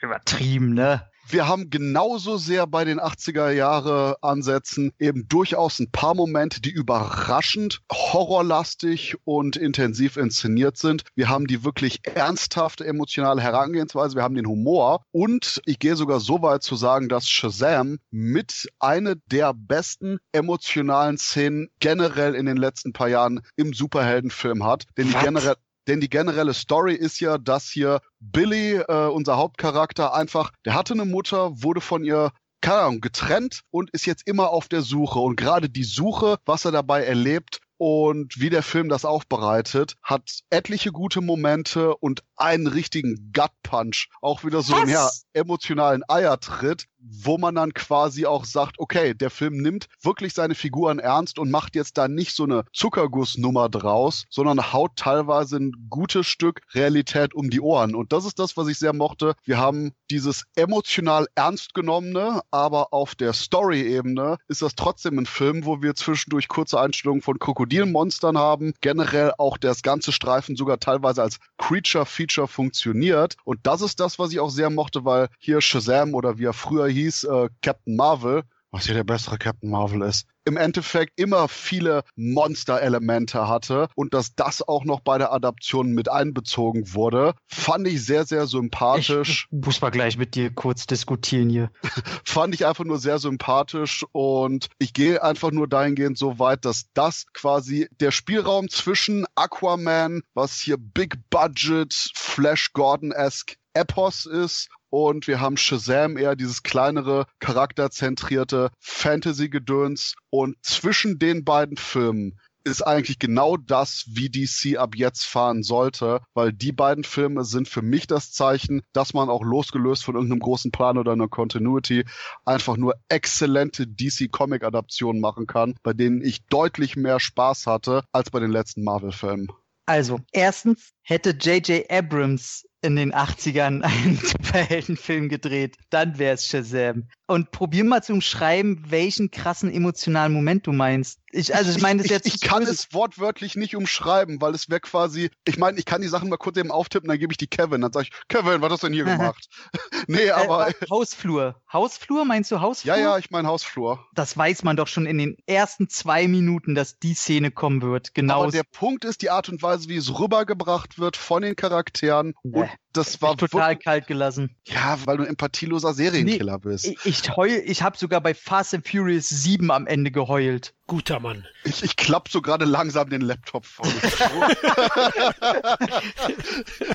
übertrieben, ne? Wir haben genauso sehr bei den 80er Jahre Ansätzen eben durchaus ein paar Momente, die überraschend horrorlastig und intensiv inszeniert sind. Wir haben die wirklich ernsthafte emotionale Herangehensweise, wir haben den Humor und ich gehe sogar so weit zu sagen, dass Shazam mit eine der besten emotionalen Szenen generell in den letzten paar Jahren im Superheldenfilm hat, denn die generell denn die generelle Story ist ja, dass hier Billy, äh, unser Hauptcharakter, einfach, der hatte eine Mutter, wurde von ihr keine Ahnung, getrennt und ist jetzt immer auf der Suche. Und gerade die Suche, was er dabei erlebt, und wie der Film das aufbereitet, hat etliche gute Momente und einen richtigen Gut-Punch. Auch wieder so einen ja, emotionalen Eiertritt. Wo man dann quasi auch sagt, okay, der Film nimmt wirklich seine Figuren ernst und macht jetzt da nicht so eine Zuckergussnummer draus, sondern haut teilweise ein gutes Stück Realität um die Ohren. Und das ist das, was ich sehr mochte. Wir haben dieses emotional ernst genommene, aber auf der Story-Ebene ist das trotzdem ein Film, wo wir zwischendurch kurze Einstellungen von Krokodilmonstern haben. Generell auch das ganze Streifen sogar teilweise als Creature-Feature funktioniert. Und das ist das, was ich auch sehr mochte, weil hier Shazam oder wie er früher hieß, äh, Captain Marvel, was hier der bessere Captain Marvel ist, im Endeffekt immer viele Monster-Elemente hatte und dass das auch noch bei der Adaption mit einbezogen wurde, fand ich sehr, sehr sympathisch. Ich muss mal gleich mit dir kurz diskutieren hier. fand ich einfach nur sehr sympathisch und ich gehe einfach nur dahingehend so weit, dass das quasi der Spielraum zwischen Aquaman, was hier Big Budget, Flash Gordon-esque Epos ist und wir haben Shazam eher dieses kleinere, charakterzentrierte Fantasy-Gedöns. Und zwischen den beiden Filmen ist eigentlich genau das, wie DC ab jetzt fahren sollte, weil die beiden Filme sind für mich das Zeichen, dass man auch losgelöst von irgendeinem großen Plan oder einer Continuity einfach nur exzellente DC-Comic-Adaptionen machen kann, bei denen ich deutlich mehr Spaß hatte als bei den letzten Marvel-Filmen. Also, erstens hätte J.J. Abrams in den 80ern einen Superheldenfilm gedreht, dann wäre es Shazam. Und probier mal zu umschreiben, welchen krassen emotionalen Moment du meinst. Ich, also ich meine das jetzt. Ich, ich kann es wortwörtlich nicht umschreiben, weil es wäre quasi, ich meine, ich kann die Sachen mal kurz eben auftippen, dann gebe ich die Kevin. Dann sage ich, Kevin, was hast du denn hier gemacht? nee, äh, aber. Äh, Hausflur. Hausflur, meinst du Hausflur? Ja, ja, ich meine Hausflur. Das weiß man doch schon in den ersten zwei Minuten, dass die Szene kommen wird. Genau. Aber der Punkt ist die Art und Weise, wie es rübergebracht wird von den Charakteren. Nee. Und das war total kalt gelassen. Ja, weil du ein empathieloser Serienkiller nee, bist. Ich, ich heul, ich habe sogar bei Fast and Furious 7 am Ende geheult. Guter Mann. Ich, ich klapp so gerade langsam den Laptop voll.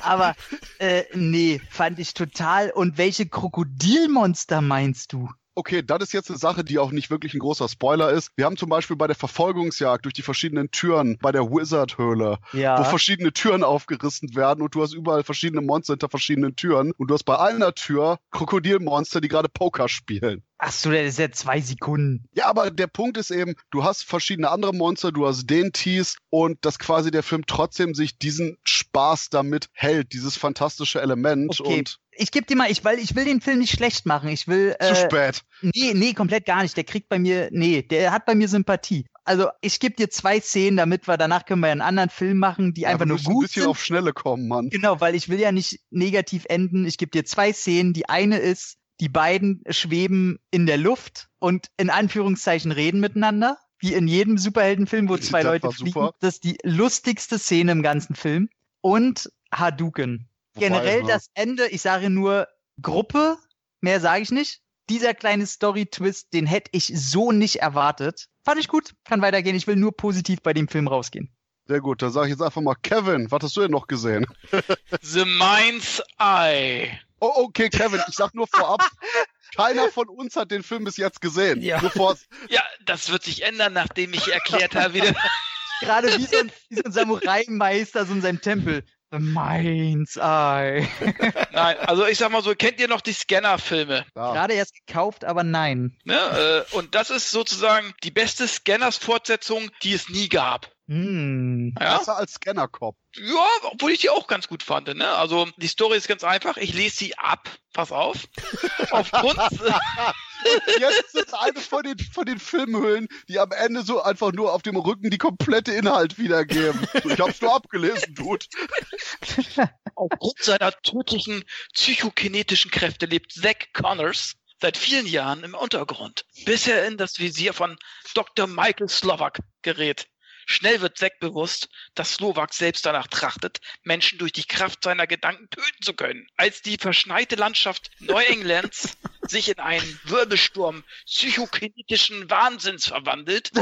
Aber äh, nee, fand ich total. Und welche Krokodilmonster meinst du? Okay, das ist jetzt eine Sache, die auch nicht wirklich ein großer Spoiler ist. Wir haben zum Beispiel bei der Verfolgungsjagd durch die verschiedenen Türen bei der Wizard-Höhle, ja. wo verschiedene Türen aufgerissen werden und du hast überall verschiedene Monster hinter verschiedenen Türen und du hast bei einer Tür Krokodilmonster, die gerade Poker spielen. Ach so, das ist ja zwei Sekunden. Ja, aber der Punkt ist eben, du hast verschiedene andere Monster, du hast den Tease und dass quasi der Film trotzdem sich diesen Spaß damit hält, dieses fantastische Element okay. und ich gebe dir mal, ich, weil ich will den Film nicht schlecht machen. Ich will. Äh, Zu spät. Nee, nee, komplett gar nicht. Der kriegt bei mir, nee, der hat bei mir Sympathie. Also ich gebe dir zwei Szenen, damit wir danach können wir einen anderen Film machen, die ja, einfach nur gut sind. ein bisschen sind. auf Schnelle kommen, Mann. Genau, weil ich will ja nicht negativ enden. Ich gebe dir zwei Szenen. Die eine ist, die beiden schweben in der Luft und in Anführungszeichen reden miteinander wie in jedem Superheldenfilm, wo zwei das Leute fliegen. Super. Das ist die lustigste Szene im ganzen Film. Und Hadouken. Generell das Ende, ich sage nur Gruppe, mehr sage ich nicht. Dieser kleine Story-Twist, den hätte ich so nicht erwartet. Fand ich gut, kann weitergehen. Ich will nur positiv bei dem Film rausgehen. Sehr gut, dann sage ich jetzt einfach mal, Kevin, was hast du denn noch gesehen? The Mind's Eye. Oh, okay, Kevin, ich sag nur vorab, keiner von uns hat den Film bis jetzt gesehen. Ja, ja das wird sich ändern, nachdem ich erklärt habe, wie Gerade wie so ein, wie so ein Samurai-Meister so in seinem Tempel. The Mind's Eye. nein, also ich sag mal so, kennt ihr noch die Scanner-Filme? Ja. Gerade erst gekauft, aber nein. Ne, äh, und das ist sozusagen die beste Scanners-Fortsetzung, die es nie gab. Hm. Ja? Besser als Scanner-Cop. Ja, obwohl ich die auch ganz gut fand. Ne? Also die Story ist ganz einfach. Ich lese sie ab. Pass auf. Aufgrund. jetzt ist eine von den, von den Filmhüllen, die am Ende so einfach nur auf dem Rücken die komplette Inhalt wiedergeben. ich hab's nur abgelesen, Dude. Aufgrund seiner tödlichen psychokinetischen Kräfte lebt Zack Connors seit vielen Jahren im Untergrund, bis er in das Visier von Dr. Michael Slovak gerät. Schnell wird Zack bewusst, dass Slowak selbst danach trachtet, Menschen durch die Kraft seiner Gedanken töten zu können. Als die verschneite Landschaft Neuenglands sich in einen Wirbelsturm psychokinetischen Wahnsinns verwandelt,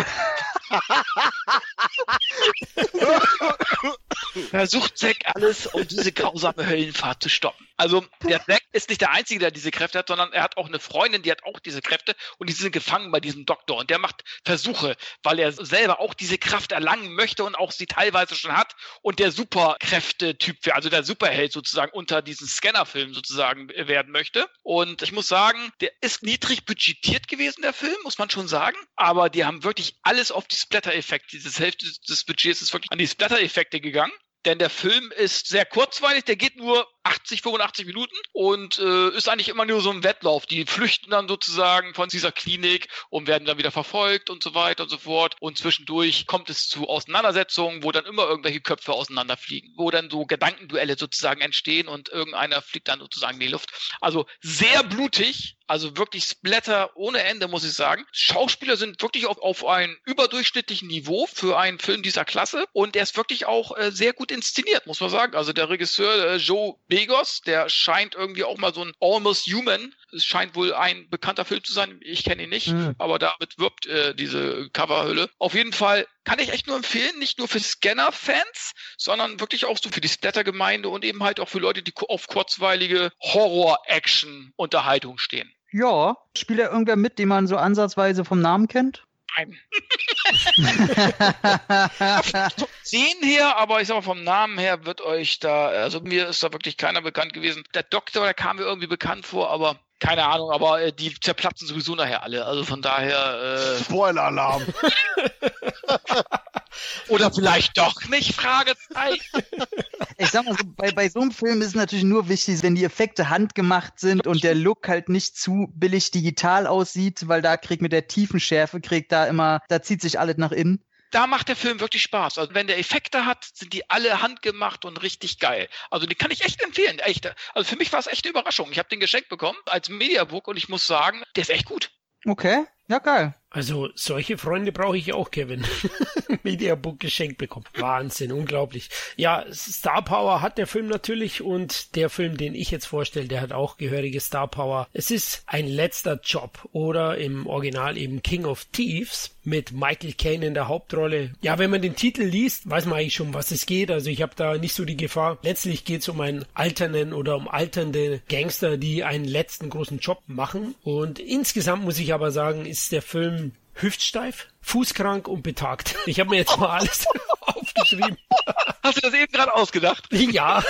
versucht Zack alles, um diese grausame Höllenfahrt zu stoppen. Also der Zack ist nicht der Einzige, der diese Kräfte hat, sondern er hat auch eine Freundin, die hat auch diese Kräfte und die sind gefangen bei diesem Doktor und der macht Versuche, weil er selber auch diese Kraft erlangen möchte und auch sie teilweise schon hat und der Superkräfte-Typ, also der Superheld sozusagen unter diesen Scannerfilm sozusagen werden möchte. Und ich muss sagen, der ist niedrig budgetiert gewesen, der Film, muss man schon sagen. Aber die haben wirklich alles auf die Splatter-Effekte, dieses Hälfte des Budgets ist wirklich an die Splatter-Effekte gegangen denn der Film ist sehr kurzweilig, der geht nur 80, 85 Minuten und äh, ist eigentlich immer nur so ein Wettlauf. Die flüchten dann sozusagen von dieser Klinik und werden dann wieder verfolgt und so weiter und so fort. Und zwischendurch kommt es zu Auseinandersetzungen, wo dann immer irgendwelche Köpfe auseinanderfliegen, wo dann so Gedankenduelle sozusagen entstehen und irgendeiner fliegt dann sozusagen in die Luft. Also sehr blutig, also wirklich Splatter ohne Ende, muss ich sagen. Schauspieler sind wirklich auf, auf einem überdurchschnittlichen Niveau für einen Film dieser Klasse und er ist wirklich auch äh, sehr gut inszeniert, muss man sagen. Also der Regisseur äh, Joe Begos, der scheint irgendwie auch mal so ein Almost Human. Es scheint wohl ein bekannter Film zu sein. Ich kenne ihn nicht, mhm. aber damit wirbt äh, diese Coverhülle. Auf jeden Fall kann ich echt nur empfehlen, nicht nur für Scanner-Fans, sondern wirklich auch so für die Splatter-Gemeinde und eben halt auch für Leute, die auf kurzweilige Horror-Action-Unterhaltung stehen. Ja, spielt er irgendwer mit, den man so ansatzweise vom Namen kennt? Nein. vom Sehen her, aber ich sag mal vom Namen her wird euch da, also mir ist da wirklich keiner bekannt gewesen. Der Doktor, der kam mir irgendwie bekannt vor, aber keine Ahnung, aber äh, die zerplatzen sowieso nachher alle. Also von daher. Äh, Spoiler-Alarm. Oder vielleicht doch nicht? Fragezeichen. Ich sag mal so, bei, bei so einem Film ist es natürlich nur wichtig, wenn die Effekte handgemacht sind und der Look halt nicht zu billig digital aussieht, weil da kriegt mit der tiefen Schärfe, kriegt da immer, da zieht sich alles nach innen da macht der Film wirklich Spaß. Also wenn der Effekte hat, sind die alle handgemacht und richtig geil. Also die kann ich echt empfehlen. Echt. Also für mich war es echt eine Überraschung. Ich habe den geschenkt bekommen als Mediabook und ich muss sagen, der ist echt gut. Okay, ja geil. Also solche Freunde brauche ich auch, Kevin. Mediabook geschenkt bekommen. Wahnsinn, unglaublich. Ja, Star Power hat der Film natürlich und der Film, den ich jetzt vorstelle, der hat auch gehörige Star Power. Es ist ein letzter Job oder im Original eben King of Thieves mit Michael Caine in der Hauptrolle. Ja, wenn man den Titel liest, weiß man eigentlich schon, was es geht. Also ich habe da nicht so die Gefahr. Letztlich geht es um einen alternden oder um alternde Gangster, die einen letzten großen Job machen. Und insgesamt muss ich aber sagen, ist der Film hüftsteif, fußkrank und betagt. Ich habe mir jetzt mal alles aufgeschrieben. Hast du das eben gerade ausgedacht? Ja.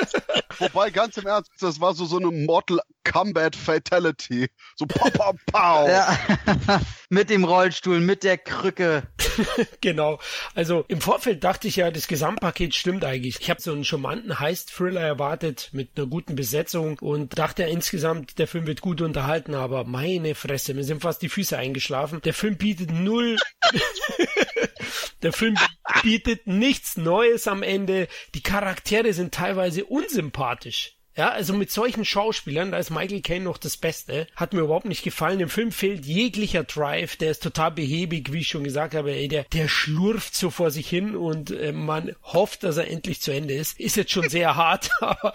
Wobei, ganz im Ernst, das war so, so eine Mortal Combat Fatality. So pow, pow, pow. Ja. mit dem Rollstuhl, mit der Krücke. genau. Also im Vorfeld dachte ich ja, das Gesamtpaket stimmt eigentlich. Ich habe so einen charmanten Heist-Thriller erwartet mit einer guten Besetzung und dachte ja insgesamt, der Film wird gut unterhalten, aber meine Fresse, mir sind fast die Füße eingeschlafen. Der Film bietet null. der Film bietet nichts Neues am Ende. Die Charaktere sind teilweise unsympathisch. Ja, also mit solchen Schauspielern, da ist Michael Caine noch das Beste. Hat mir überhaupt nicht gefallen. Im Film fehlt jeglicher Drive. Der ist total behäbig, wie ich schon gesagt habe. Ey, der, der schlurft so vor sich hin und äh, man hofft, dass er endlich zu Ende ist. Ist jetzt schon sehr hart, aber,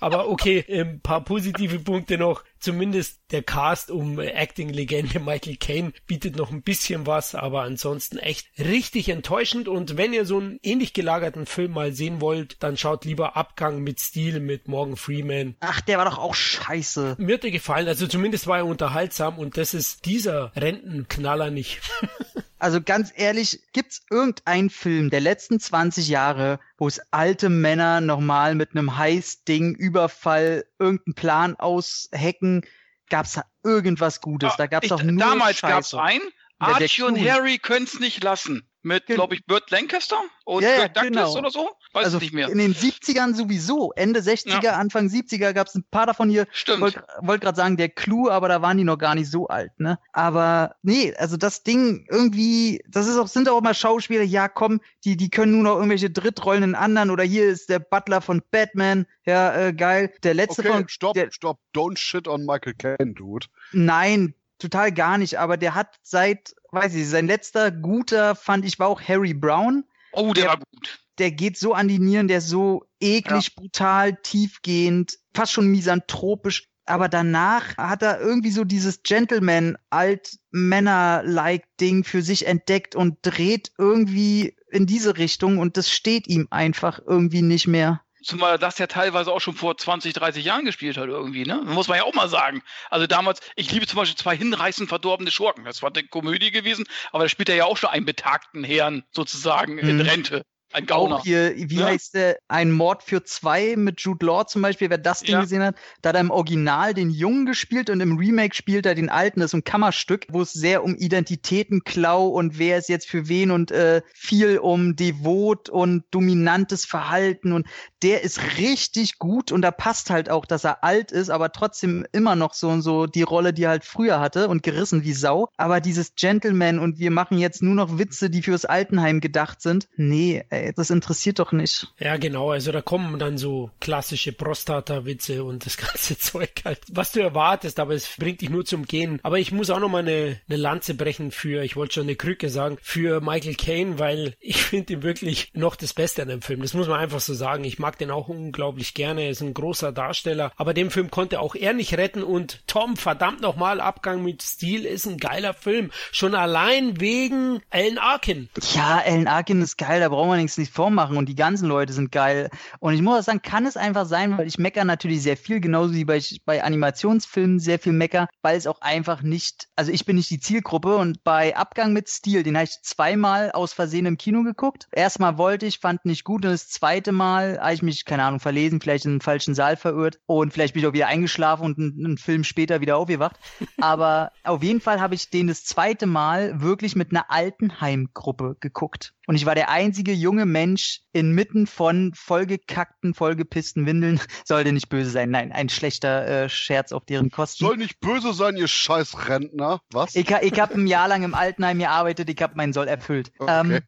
aber okay, ein paar positive Punkte noch zumindest der Cast um Acting-Legende Michael Caine bietet noch ein bisschen was, aber ansonsten echt richtig enttäuschend. Und wenn ihr so einen ähnlich gelagerten Film mal sehen wollt, dann schaut lieber Abgang mit Stil mit Morgan Freeman. Ach, der war doch auch scheiße. Mir hat er gefallen, also zumindest war er unterhaltsam und das ist dieser Rentenknaller nicht. Also ganz ehrlich, gibt's irgendeinen Film der letzten 20 Jahre, wo es alte Männer nochmal mit einem Heiß-Ding, Überfall, irgendeinen Plan aushacken? Gab's da irgendwas Gutes? Da gab's doch nur Damals Scheiße. gab's einen. Archie und Harry können's nicht lassen mit, glaube ich, Burt Lancaster und ja, Kirk Douglas genau. oder so. Weiß also nicht mehr. In den 70ern sowieso. Ende 60er, ja. Anfang 70er gab es ein paar davon hier. Stimmt. Wollte wollt gerade sagen, der Clou, aber da waren die noch gar nicht so alt, ne? Aber nee, also das Ding irgendwie, das ist auch, sind auch immer Schauspieler, ja komm, die, die können nur noch irgendwelche Drittrollen in anderen oder hier ist der Butler von Batman, ja, äh, geil. Der letzte okay, von. Stopp, der, stopp, don't shit on Michael Caine, dude. Nein, total gar nicht, aber der hat seit, weiß ich, sein letzter guter fand ich war auch Harry Brown. Oh, der, der war gut. Der geht so an die Nieren, der ist so eklig, ja. brutal, tiefgehend, fast schon misanthropisch. Aber danach hat er irgendwie so dieses Gentleman, Alt-Männer-like Ding für sich entdeckt und dreht irgendwie in diese Richtung und das steht ihm einfach irgendwie nicht mehr. Zumal das ja teilweise auch schon vor 20, 30 Jahren gespielt hat irgendwie, ne? Muss man ja auch mal sagen. Also damals, ich liebe zum Beispiel zwei hinreißend verdorbene Schurken. Das war eine Komödie gewesen, aber da spielt er ja auch schon einen betagten Herrn sozusagen in Mhm. Rente. Ein Gauner. Auch hier, wie Ja. heißt der, ein Mord für zwei mit Jude Law zum Beispiel, wer das Ding Ja. gesehen hat, da hat er im Original den Jungen gespielt und im Remake spielt er den Alten, das ist ein Kammerstück, wo es sehr um Identitätenklau und wer ist jetzt für wen und äh, viel um devot und dominantes Verhalten und der ist richtig gut und da passt halt auch, dass er alt ist, aber trotzdem immer noch so und so die Rolle, die er halt früher hatte und gerissen wie Sau. Aber dieses Gentleman und wir machen jetzt nur noch Witze, die fürs Altenheim gedacht sind. Nee, ey, das interessiert doch nicht. Ja, genau. Also da kommen dann so klassische Prostata-Witze und das ganze Zeug halt, was du erwartest, aber es bringt dich nur zum Gehen. Aber ich muss auch noch mal eine, eine Lanze brechen für, ich wollte schon eine Krücke sagen, für Michael Caine, weil ich finde ihn wirklich noch das Beste an dem Film. Das muss man einfach so sagen. Ich mag den auch unglaublich gerne. Er ist ein großer Darsteller. Aber den Film konnte auch er nicht retten und Tom, verdammt nochmal, Abgang mit Stil ist ein geiler Film. Schon allein wegen Alan Arkin. Ja, Alan Arkin ist geil, da brauchen wir nichts nicht vormachen und die ganzen Leute sind geil. Und ich muss auch sagen, kann es einfach sein, weil ich mecker natürlich sehr viel, genauso wie bei, bei Animationsfilmen sehr viel mecker, weil es auch einfach nicht, also ich bin nicht die Zielgruppe und bei Abgang mit Stil, den habe ich zweimal aus Versehen im Kino geguckt. Erstmal wollte ich, fand nicht gut und das zweite Mal habe ich mich, keine Ahnung, verlesen, vielleicht in den falschen Saal verirrt und vielleicht bin ich auch wieder eingeschlafen und einen Film später wieder aufgewacht. Aber auf jeden Fall habe ich den das zweite Mal wirklich mit einer Altenheimgruppe geguckt. Und ich war der einzige junge Mensch inmitten von vollgekackten, vollgepissten Windeln. Sollte nicht böse sein. Nein, ein schlechter äh, Scherz auf deren Kosten. Soll nicht böse sein, ihr scheiß Rentner. Was? Ich, ich habe ein Jahr lang im Altenheim gearbeitet, ich habe meinen Soll erfüllt. Okay. Ähm,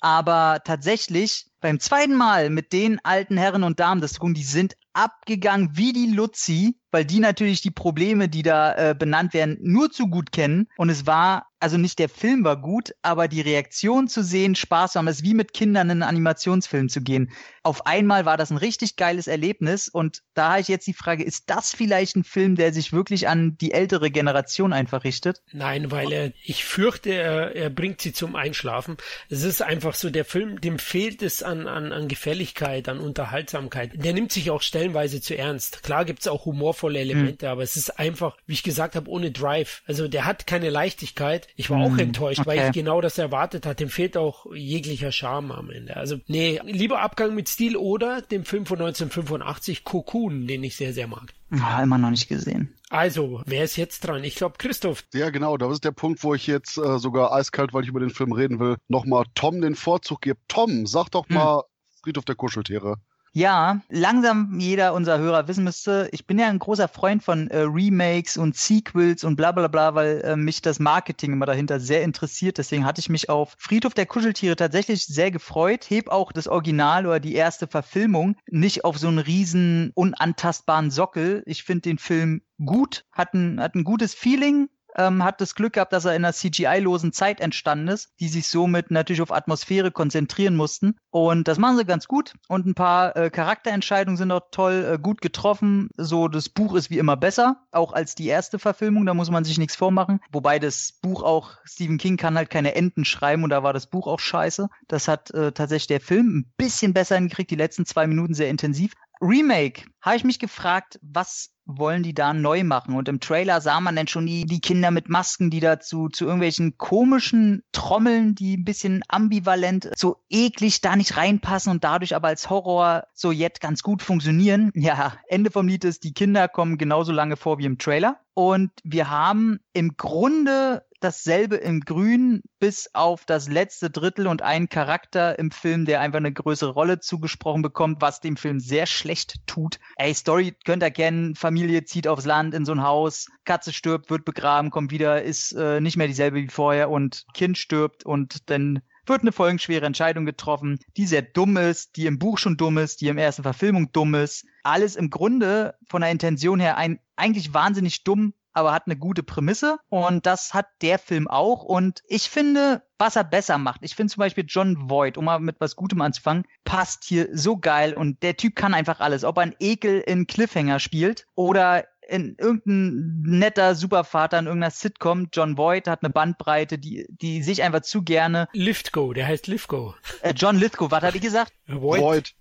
aber tatsächlich, beim zweiten Mal mit den alten Herren und Damen zu tun, die sind abgegangen wie die Luzi, weil die natürlich die Probleme, die da äh, benannt werden, nur zu gut kennen. Und es war, also nicht der Film war gut, aber die Reaktion zu sehen, Spaß haben, ist wie mit Kindern in einen Animationsfilm zu gehen. Auf einmal war das ein richtig geiles Erlebnis. Und da habe ich jetzt die Frage, ist das vielleicht ein Film, der sich wirklich an die ältere Generation einfach richtet? Nein, weil er, ich fürchte, er, er bringt sie zum Einschlafen. Es ist einfach so, der Film, dem fehlt es an, an, an Gefälligkeit, an Unterhaltsamkeit. Der nimmt sich auch stellenweise zu ernst. Klar gibt's auch humorvolle Elemente, aber es ist einfach, wie ich gesagt habe, ohne Drive. Also der hat keine Leichtigkeit. Ich war auch Hm, enttäuscht, weil okay. ich genau das erwartet hatte. Dem fehlt auch jeglicher Charme am Ende. Also, nee, lieber Abgang mit Stil oder dem Film von 1985 Cocoon, den ich sehr, sehr mag. Ah, immer noch nicht gesehen. Also, wer ist jetzt dran? Ich glaube, Christoph. Ja, genau. Das ist der Punkt, wo ich jetzt äh, sogar eiskalt, weil ich über den Film reden will, nochmal Tom den Vorzug gebe. Tom, sag doch Hm. mal Friedhof der Kuscheltiere. Ja, langsam jeder unserer Hörer wissen müsste, ich bin ja ein großer Freund von äh, Remakes und Sequels und bla bla bla, weil äh, mich das Marketing immer dahinter sehr interessiert. Deswegen hatte ich mich auf Friedhof der Kuscheltiere tatsächlich sehr gefreut. Heb auch das Original oder die erste Verfilmung nicht auf so einen riesen unantastbaren Sockel. Ich finde den Film gut, hat ein, hat ein gutes Feeling, ähm, hat das Glück gehabt, dass er in einer CGI-losen Zeit entstanden ist, die sich somit natürlich auf Atmosphäre konzentrieren mussten. Und das machen sie ganz gut. Und ein paar äh, Charakterentscheidungen sind auch toll, äh, gut getroffen. So, das Buch ist wie immer besser, auch als die erste Verfilmung, da muss man sich nichts vormachen. Wobei das Buch auch, Stephen King kann halt keine Enden schreiben und da war das Buch auch scheiße. Das hat äh, tatsächlich der Film ein bisschen besser hingekriegt, die letzten zwei Minuten sehr intensiv. Remake, habe ich mich gefragt, was wollen die da neu machen? Und im Trailer sah man dann schon die, die Kinder mit Masken, die dazu zu irgendwelchen komischen Trommeln, die ein bisschen ambivalent, so eklig da nicht reinpassen und dadurch aber als Horror so jetzt ganz gut funktionieren. Ja, Ende vom Lied ist, die Kinder kommen genauso lange vor wie im Trailer. Und wir haben im Grunde dasselbe in Grün, bis auf das letzte Drittel und einen Charakter im Film, der einfach eine größere Rolle zugesprochen bekommt, was dem Film sehr schlecht tut. Ey, Story könnt ihr kennen, Familie zieht aufs Land in so ein Haus, Katze stirbt, wird begraben, kommt wieder, ist äh, nicht mehr dieselbe wie vorher und Kind stirbt und dann wird eine folgenschwere Entscheidung getroffen, die sehr dumm ist, die im Buch schon dumm ist, die im ersten Verfilmung dumm ist. Alles im Grunde von der Intention her ein, eigentlich wahnsinnig dumm, aber hat eine gute Prämisse und das hat der Film auch und ich finde, was er besser macht. Ich finde zum Beispiel John Voight, um mal mit was Gutem anzufangen, passt hier so geil und der Typ kann einfach alles. Ob er einen Ekel in Cliffhanger spielt oder in irgendein netter Supervater in irgendeiner Sitcom. John Voight hat eine Bandbreite, die, die sich einfach zu gerne. Lithgow, der heißt Lithgow. Äh, John Lithgow, was habe ich gesagt? Voight. Void.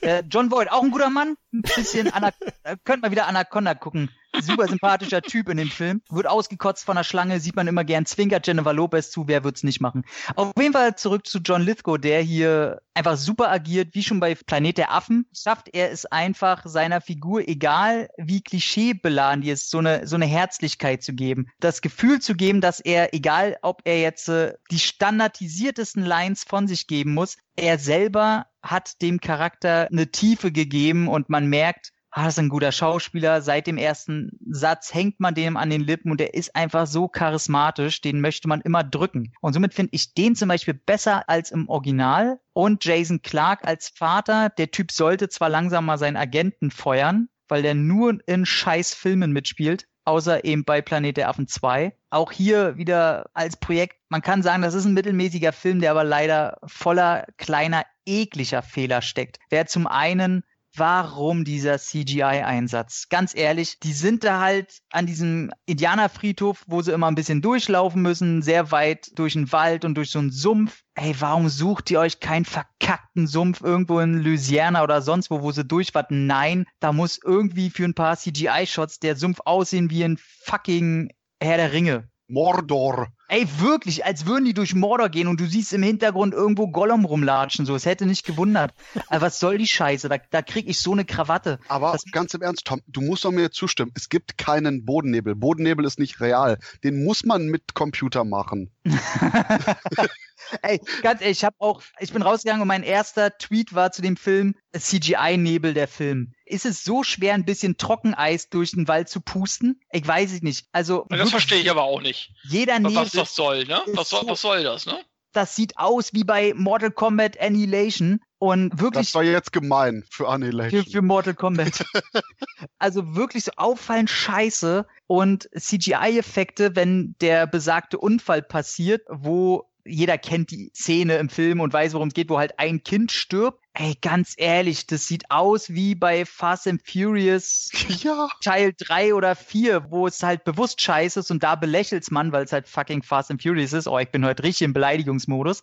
Äh, John Voight, auch ein guter Mann. Ein bisschen, Ana äh, könnt mal wieder Anaconda gucken. Super sympathischer Typ in dem Film. Wird ausgekotzt von der Schlange, sieht man immer gern, zwinkert Jennifer Lopez zu, wer wird's nicht machen. Auf jeden Fall zurück zu John Lithgow, der hier einfach super agiert, wie schon bei Planet der Affen. Schafft er es einfach, seiner Figur, egal wie klischeebeladen die ist, so eine, so eine Herzlichkeit zu geben. Das Gefühl zu geben, dass er, egal ob er jetzt äh, die standardisiertesten Lines von sich geben muss, er selber hat dem Charakter eine Tiefe gegeben und man merkt, ah, das ist ein guter Schauspieler. Seit dem ersten Satz hängt man dem an den Lippen und er ist einfach so charismatisch, den möchte man immer drücken. Und somit finde ich den zum Beispiel besser als im Original. Und Jason Clark als Vater, der Typ sollte zwar langsam mal seinen Agenten feuern, weil der nur in scheiß Filmen mitspielt, außer eben bei Planet der Affen 2. Auch hier wieder als Projekt, man kann sagen, das ist ein mittelmäßiger Film, der aber leider voller kleiner, ekliger Fehler steckt. Wer zum einen warum dieser CGI-Einsatz? Ganz ehrlich, die sind da halt an diesem Indianerfriedhof, wo sie immer ein bisschen durchlaufen müssen, sehr weit durch den Wald und durch so einen Sumpf. Ey, warum sucht ihr euch keinen verkackten Sumpf irgendwo in Louisiana oder sonst wo, wo sie durchwarten? Nein, da muss irgendwie für ein paar CGI-Shots der Sumpf aussehen wie ein fucking Herr der Ringe. Mordor. Ey, wirklich, als würden die durch Mordor gehen und du siehst im Hintergrund irgendwo Gollum rumlatschen, so. Es hätte nicht gewundert. Aber was soll die Scheiße? Da, da krieg ich so eine Krawatte. Aber Das- ganz im Ernst, Tom, du musst doch mir zustimmen. Es gibt keinen Bodennebel. Bodennebel ist nicht real. Den muss man mit Computer machen. Ey, ganz ehrlich, ich habe auch, ich bin rausgegangen und mein erster Tweet war zu dem Film CGI-Nebel der Film. Ist es so schwer, ein bisschen Trockeneis durch den Wald zu pusten? Ich weiß es nicht. Also Das verstehe ich aber auch nicht. jeder Nebel, Was das soll, ne? Was soll, so- was soll das, ne? das sieht aus wie bei Mortal Kombat Annihilation und wirklich Das war jetzt gemein für für, Annihilation. für Mortal Kombat. also wirklich so auffallend scheiße und CGI-Effekte, wenn der besagte Unfall passiert, wo jeder kennt die Szene im Film und weiß, worum es geht, wo halt ein Kind stirbt. Ey, ganz ehrlich, das sieht aus wie bei Fast and Furious ja. Teil 3 oder 4, wo es halt bewusst scheiße ist und da belächelt's man, weil es halt fucking Fast and Furious ist. Oh, ich bin heute richtig im Beleidigungsmodus.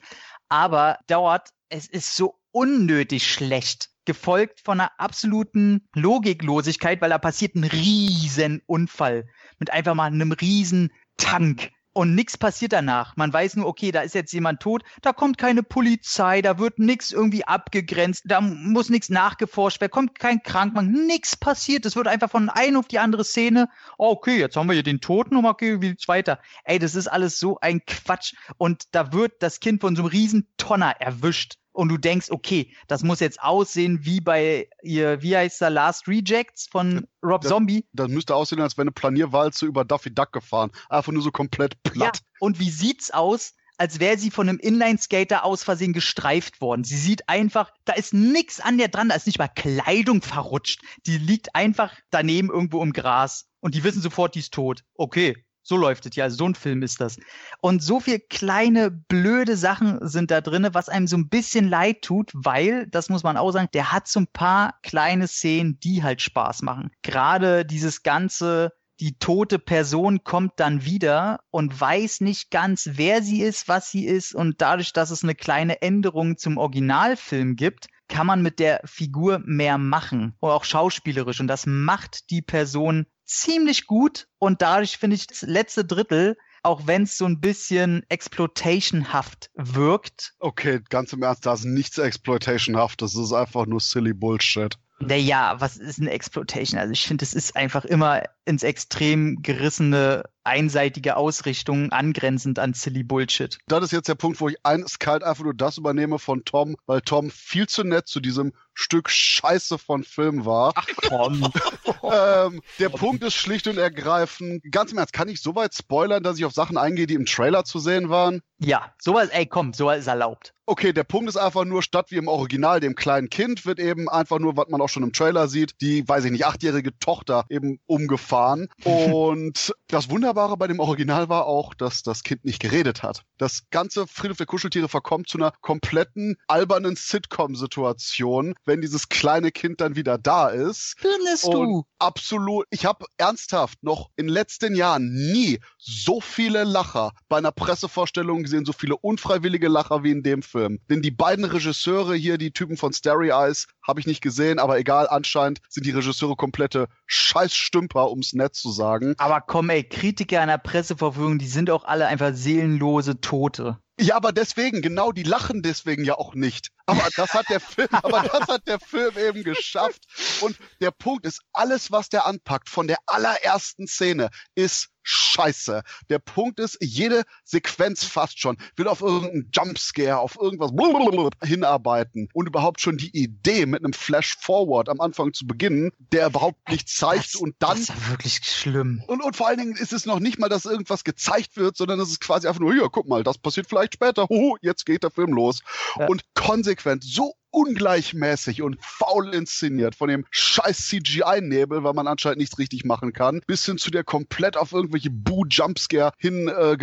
Aber dort, es ist so unnötig schlecht. Gefolgt von einer absoluten Logiklosigkeit, weil da passiert ein riesen Unfall mit einfach mal einem riesen Tank. Und nichts passiert danach. Man weiß nur, okay, da ist jetzt jemand tot, da kommt keine Polizei, da wird nichts irgendwie abgegrenzt, da muss nichts nachgeforscht werden, kommt kein Krankmann, nichts passiert. Es wird einfach von einer auf die andere Szene. Oh, okay, jetzt haben wir hier den Toten und okay, wie geht's weiter? Ey, das ist alles so ein Quatsch. Und da wird das Kind von so einem riesen Tonner erwischt. Und du denkst, okay, das muss jetzt aussehen wie bei ihr, wie heißt der Last Rejects von Rob Das- Zombie. Das müsste aussehen, als wäre eine Planierwalze über Daffy Duck gefahren. Einfach nur so komplett platt. Ja, und wie sieht's aus, als wäre sie von einem Inline-Skater aus Versehen gestreift worden? Sie sieht einfach, da ist nix an der dran, da ist nicht mal Kleidung verrutscht. Die liegt einfach daneben irgendwo im Gras. Und die wissen sofort, die ist tot. Okay. So läuft es ja, so ein Film ist das. Und so viel kleine, blöde Sachen sind da drinne, was einem so ein bisschen leid tut, weil, das muss man auch sagen, der hat so ein paar kleine Szenen, die halt Spaß machen. Gerade dieses ganze, die tote Person kommt dann wieder und weiß nicht ganz, wer sie ist, was sie ist. Und dadurch, dass es eine kleine Änderung zum Originalfilm gibt, kann man mit der Figur mehr machen. Und auch schauspielerisch. Und das macht die Person ziemlich gut. Und dadurch finde ich das letzte Drittel, auch wenn es so ein bisschen exploitationhaft wirkt, Okay, ganz im Ernst, da ist nichts Exploitationhaft. Das ist einfach nur silly Bullshit. naja, was ist eine Exploitation? Also ich finde, es ist einfach immer ins Extrem gerissene, einseitige Ausrichtung angrenzend an silly Bullshit. Das ist jetzt der Punkt, wo ich eiskalt einfach nur das übernehme von Tom, weil Tom viel zu nett zu diesem Stück Scheiße von Film war. Ach komm. ähm, der Punkt ist schlicht und ergreifend, ganz im Ernst, kann ich so weit spoilern, dass ich auf Sachen eingehe, die im Trailer zu sehen waren? ja, sowas, ey, komm, sowas ist erlaubt. Okay, der Punkt ist einfach nur, statt wie im Original dem kleinen Kind wird eben einfach nur, was man auch schon im Trailer sieht, die, weiß ich nicht, achtjährige Tochter eben umgefahren. Und das Wunderbare bei dem Original war auch, dass das Kind nicht geredet hat. Das ganze Friedhof der Kuscheltiere verkommt zu einer kompletten albernen Sitcom-Situation. Wenn dieses kleine Kind dann wieder da ist. Findest Und du? absolut, ich habe ernsthaft noch in den letzten Jahren nie so viele Lacher bei einer Pressevorstellung gesehen, so viele unfreiwillige Lacher wie in dem Film. Denn die beiden Regisseure hier, die Typen von Starry Eyes, habe ich nicht gesehen, aber egal, anscheinend sind die Regisseure komplette Scheißstümper, ums nett zu sagen. Aber komm, ey, Kritiker einer Presseverführung, die sind auch alle einfach seelenlose Tote. Ja, aber deswegen, genau, die lachen deswegen ja auch nicht. Aber das hat der Film, aber das hat der Film eben geschafft. Und der Punkt ist, alles, was der anpackt, von der allerersten Szene, ist scheiße. Der Punkt ist, jede Sequenz fast schon will auf irgendeinen Jumpscare, auf irgendwas hinarbeiten und überhaupt schon die Idee mit einem Flash Forward am Anfang zu beginnen, der überhaupt nichts zeigt das, und dann Das ist ja wirklich schlimm. und, und vor allen Dingen ist es noch nicht mal, dass irgendwas gezeigt wird, sondern es ist quasi einfach nur, hier, guck mal, das passiert vielleicht später. Huhu, jetzt geht der Film los. Ja. Und konsequent, so ungleichmäßig und faul inszeniert von dem scheiß CGI-Nebel, weil man anscheinend nichts richtig machen kann, bis hin zu der komplett auf irgendwelche Boo-Jumpscare hin äh,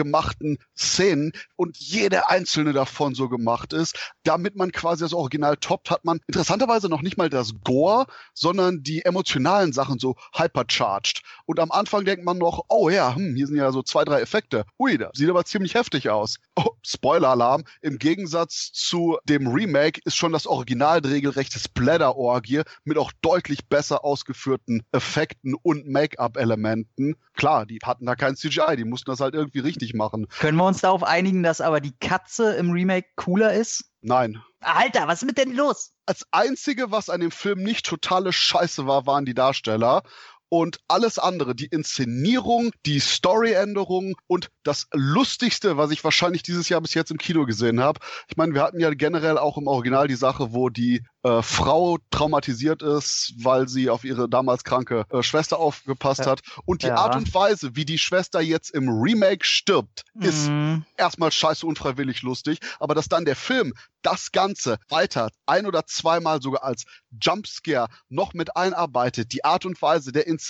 Szenen und jede einzelne davon so gemacht ist, damit man quasi das Original toppt, hat man interessanterweise noch nicht mal das Gore, sondern die emotionalen Sachen so hypercharged. Und am Anfang denkt man noch, oh ja, hm, hier sind ja so zwei, drei Effekte. Ui, das sieht aber ziemlich heftig aus. Oh, Spoiler-Alarm. Im Gegensatz zu dem Remake ist schon das Original regelrechte Splatter-Orgie mit auch deutlich besser ausgeführten Effekten und Make-up-Elementen. Klar, die hatten da kein CGI, die mussten das halt irgendwie richtig machen. Können wir uns darauf einigen, dass aber die Katze im Remake cooler ist? Nein, Alter, was ist mit denn los? als einzige, was an dem Film nicht totale Scheiße war, waren die Darsteller. Und alles andere, die Inszenierung, die Storyänderung und das Lustigste, was ich wahrscheinlich dieses Jahr bis jetzt im Kino gesehen habe. Ich meine, wir hatten ja generell auch im Original die Sache, wo die äh, Frau traumatisiert ist, weil sie auf ihre damals kranke äh, Schwester aufgepasst Ja. hat. Und die Ja. Art und Weise, wie die Schwester jetzt im Remake stirbt, ist Mhm. erstmal scheiße unfreiwillig lustig, aber dass dann der Film das Ganze weiter ein oder zweimal sogar als Jumpscare noch mit einarbeitet, die Art und Weise der Inszenierung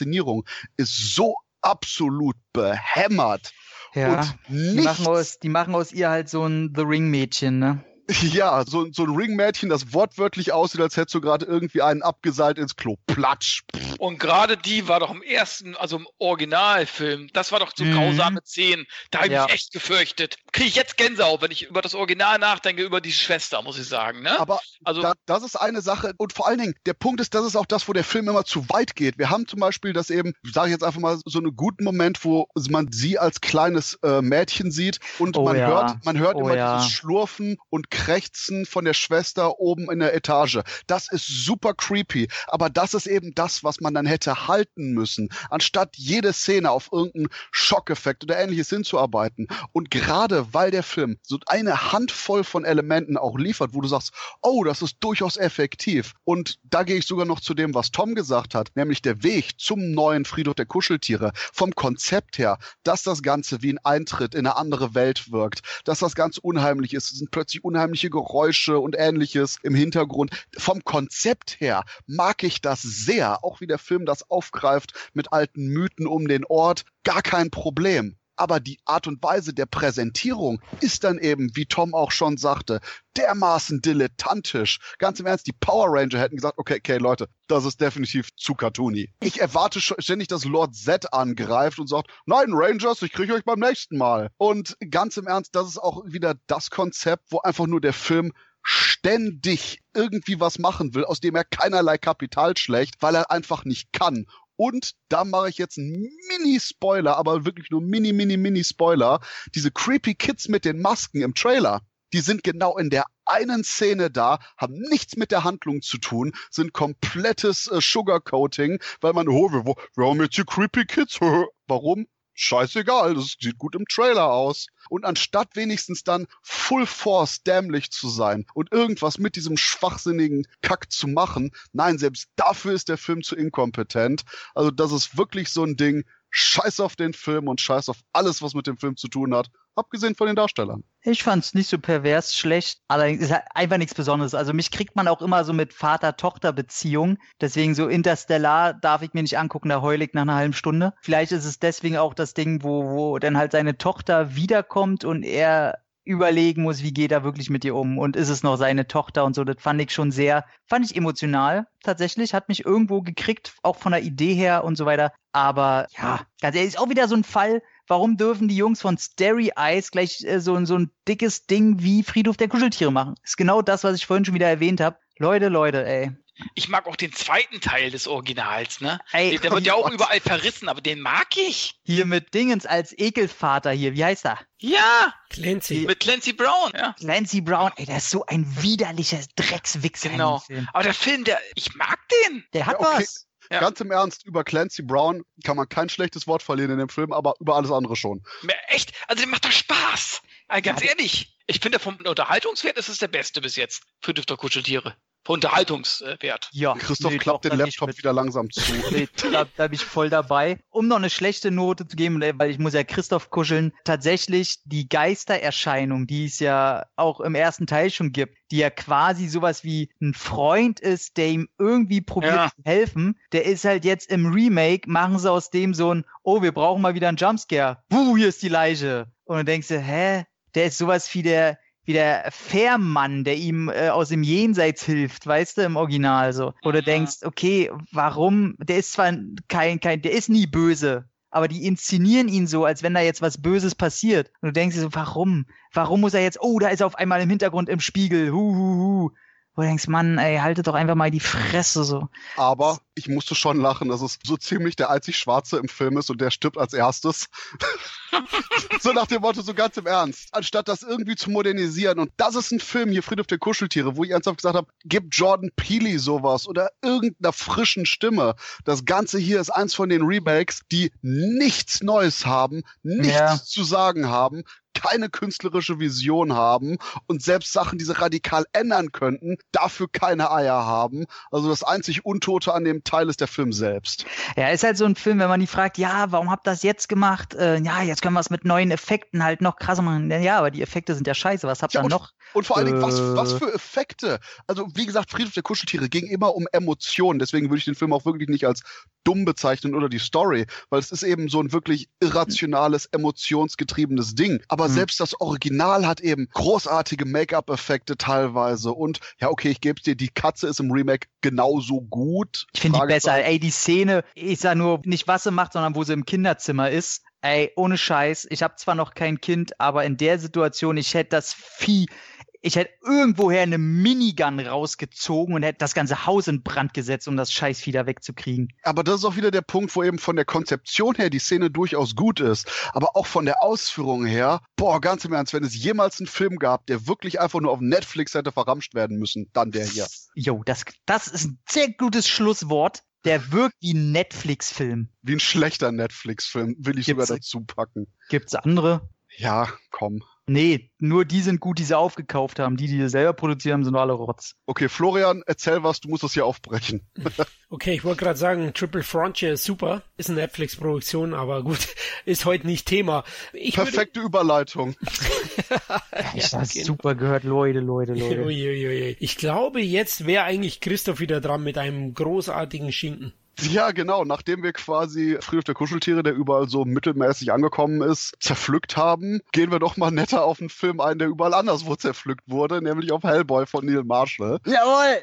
ist so absolut behämmert Ja. und Die machen, aus, die machen aus ihr halt so ein The Ring-Mädchen, ne? ja, so, so ein Ringmädchen, das wortwörtlich aussieht, als hättest du gerade irgendwie einen abgeseilt ins Klo. Platsch. Und gerade die war doch im ersten, also im Originalfilm, das war doch so Mhm. grausame Szenen. Da habe ich Ja. mich echt gefürchtet. Kriege ich jetzt Gänsehaut, wenn ich über das Original nachdenke, über die Schwester, muss ich sagen. Ne? Aber also, da, das ist eine Sache. Und vor allen Dingen, der Punkt ist, das ist auch das, wo der Film immer zu weit geht. Wir haben zum Beispiel das eben, sage ich jetzt einfach mal, so einen guten Moment, wo man sie als kleines äh, Mädchen sieht und Oh man ja. hört, man hört Oh immer ja. dieses Schlurfen und Krächzen von der Schwester oben in der Etage. Das ist super creepy. Aber das ist eben das, was man dann hätte halten müssen, anstatt jede Szene auf irgendeinen Schockeffekt oder ähnliches hinzuarbeiten. Und gerade weil der Film so eine Handvoll von Elementen auch liefert, wo du sagst, oh, das ist durchaus effektiv. Und da gehe ich sogar noch zu dem, was Tom gesagt hat, nämlich der Weg zum neuen Friedhof der Kuscheltiere. Vom Konzept her, dass das Ganze wie ein Eintritt in eine andere Welt wirkt, dass das ganz unheimlich ist. Es sind plötzlich unheimliche Geräusche und ähnliches im Hintergrund. Vom Konzept her mag ich das sehr, auch wie der Film das aufgreift mit alten Mythen um den Ort. Gar kein Problem. Aber die Art und Weise der Präsentierung ist dann eben, wie Tom auch schon sagte, dermaßen dilettantisch. Ganz im Ernst, die Power Ranger hätten gesagt, okay, okay, Leute, das ist definitiv zu cartoony. Ich erwarte ständig, dass Lord Z angreift und sagt, nein, Rangers, ich kriege euch beim nächsten Mal. Und ganz im Ernst, das ist auch wieder das Konzept, wo einfach nur der Film ständig irgendwie was machen will, aus dem er keinerlei Kapital schlägt, weil er einfach nicht kann. Und da mache ich jetzt einen Mini-Spoiler, aber wirklich nur Mini, Mini, Mini-Spoiler. Diese creepy Kids mit den Masken im Trailer, die sind genau in der einen Szene da, haben nichts mit der Handlung zu tun, sind komplettes äh, Sugarcoating, weil man, oh, wir, wir haben jetzt hier creepy Kids. Warum? Scheißegal, das sieht gut im Trailer aus. Und anstatt wenigstens dann Full Force dämlich zu sein und irgendwas mit diesem schwachsinnigen Kack zu machen, nein, selbst dafür ist der Film zu inkompetent. Also das ist wirklich so ein Ding, scheiß auf den Film und scheiß auf alles, was mit dem Film zu tun hat, abgesehen von den Darstellern. Ich fand's nicht so pervers schlecht. Allerdings ist halt einfach nichts Besonderes. Also mich kriegt man auch immer so mit Vater-Tochter-Beziehung. Deswegen so Interstellar darf ich mir nicht angucken, da heul ich nach einer halben Stunde. Vielleicht ist es deswegen auch das Ding, wo, wo dann halt seine Tochter wiederkommt und er überlegen muss, wie geht er wirklich mit ihr um und ist es noch seine Tochter und so. Das fand ich schon sehr, fand ich emotional tatsächlich, hat mich irgendwo gekriegt, auch von der Idee her und so weiter. Aber ja, ganz ehrlich, ist auch wieder so ein Fall, warum dürfen die Jungs von Starry Eyes gleich äh, so, so ein dickes Ding wie Friedhof der Kuscheltiere machen? Ist genau das, was ich vorhin schon wieder erwähnt habe. Leute, Leute, ey. Ich mag auch den zweiten Teil des Originals, ne? Ey, der wird ja auch überall verrissen, aber den mag ich. Hier mit Dingens als Ekelvater hier, wie heißt er? Ja, Clancy. mit Clancy Brown. Ja. Clancy Brown, ey, der ist so ein widerlicher Dreckswichser Genau. Aber der Film, der, ich mag den. Der hat Ja, okay. was. Ja. Ganz im Ernst, über Clancy Brown kann man kein schlechtes Wort verlieren in dem Film, aber über alles andere schon. Echt, also der macht doch Spaß. Also ganz Ja, ehrlich, ich finde vom Unterhaltungswert ist es der beste bis jetzt für Düfter Kuscheltiere. Unterhaltungswert. Ja, Christoph nee, klappt doch, den Laptop mit. wieder langsam zu. Nee, da, da bin ich voll dabei. Um noch eine schlechte Note zu geben, weil ich muss ja Christoph kuscheln, tatsächlich die Geistererscheinung, die es ja auch im ersten Teil schon gibt, die ja quasi sowas wie ein Freund ist, der ihm irgendwie probiert Ja. zu helfen, der ist halt jetzt im Remake, machen sie aus dem so ein, oh, wir brauchen mal wieder einen Jumpscare. Buh, hier ist die Leiche. Und dann denkst du, hä? Der ist sowas wie der, wie der Fährmann, der ihm äh, aus dem Jenseits hilft, weißt du, im Original so. Oder Ja. denkst, okay, warum? Der ist zwar kein, kein, der ist nie böse, aber die inszenieren ihn so, als wenn da jetzt was Böses passiert. Und du denkst dir so, warum? Warum muss er jetzt, oh, da ist er auf einmal im Hintergrund im Spiegel, hu, hu, hu. Wo du denkst, Mann, ey, haltet doch einfach mal die Fresse so. Aber ich musste schon lachen, dass es so ziemlich der einzig Schwarze im Film ist und der stirbt als erstes. so nach dem Motto, so ganz im Ernst. Anstatt das irgendwie zu modernisieren. Und das ist ein Film hier, Friedhof der Kuscheltiere, wo ich ernsthaft gesagt habe, gib Jordan Peele sowas oder irgendeiner frischen Stimme. Das Ganze hier ist eins von den Remakes, die nichts Neues haben, nichts Ja. zu sagen haben, keine künstlerische Vision haben und selbst Sachen, die sie radikal ändern könnten, dafür keine Eier haben. Also das einzig Untote an dem Teil ist der Film selbst. Ja, ist halt so ein Film, wenn man die fragt, ja, warum habt ihr das jetzt gemacht? Äh, ja, jetzt können wir es mit neuen Effekten halt noch krasser machen. Ja, aber die Effekte sind ja scheiße. Was habt ihr Ja, noch? Und vor allen Dingen, was, Äh. was für Effekte. Also, wie gesagt, Friedhof der Kuscheltiere ging immer um Emotionen. Deswegen würde ich den Film auch wirklich nicht als dumm bezeichnen oder die Story, weil es ist eben so ein wirklich irrationales, emotionsgetriebenes Ding. Aber Mhm. selbst das Original hat eben großartige Make-up-Effekte teilweise. Und ja, okay, ich gebe dir, die Katze ist im Remake genauso gut. Ich finde die besser. Ey, die Szene, ich sag nur, nicht was sie macht, sondern wo sie im Kinderzimmer ist. Ey, ohne Scheiß. Ich habe zwar noch kein Kind, aber in der Situation, ich hätte das Vieh, ich hätte irgendwoher eine Minigun rausgezogen und hätte das ganze Haus in Brand gesetzt, um das Scheißvieh da wegzukriegen. Aber das ist auch wieder der Punkt, wo eben von der Konzeption her die Szene durchaus gut ist. Aber auch von der Ausführung her, boah, ganz im Ernst, wenn es jemals einen Film gab, der wirklich einfach nur auf Netflix hätte verramscht werden müssen, dann der hier. Jo, das, das ist ein sehr gutes Schlusswort. Der wirkt wie ein Netflix-Film. Wie ein schlechter Netflix-Film, will ich Gibt's- sogar dazu packen. Gibt's andere? Ja, komm. Nee, nur die sind gut, die sie aufgekauft haben. Die, die sie selber produziert haben, sind alle Rotz. Okay, Florian, erzähl was, du musst das hier aufbrechen. Okay, ich wollte gerade sagen, Triple Frontier ist super, ist eine Netflix-Produktion, aber gut, ist heute nicht Thema. Ich würde- Perfekte Überleitung. Ich Ja, hab's genau. super gehört, Leute, Leute, Leute. Uiuiui. Ich glaube, jetzt wäre eigentlich Christoph wieder dran mit einem großartigen Schinken. Ja, genau. Nachdem wir quasi Friedhof der Kuscheltiere, der überall so mittelmäßig angekommen ist, zerpflückt haben, gehen wir doch mal netter auf einen Film ein, der überall anderswo zerpflückt wurde, nämlich auf Hellboy von Neil Marshall. Jawohl!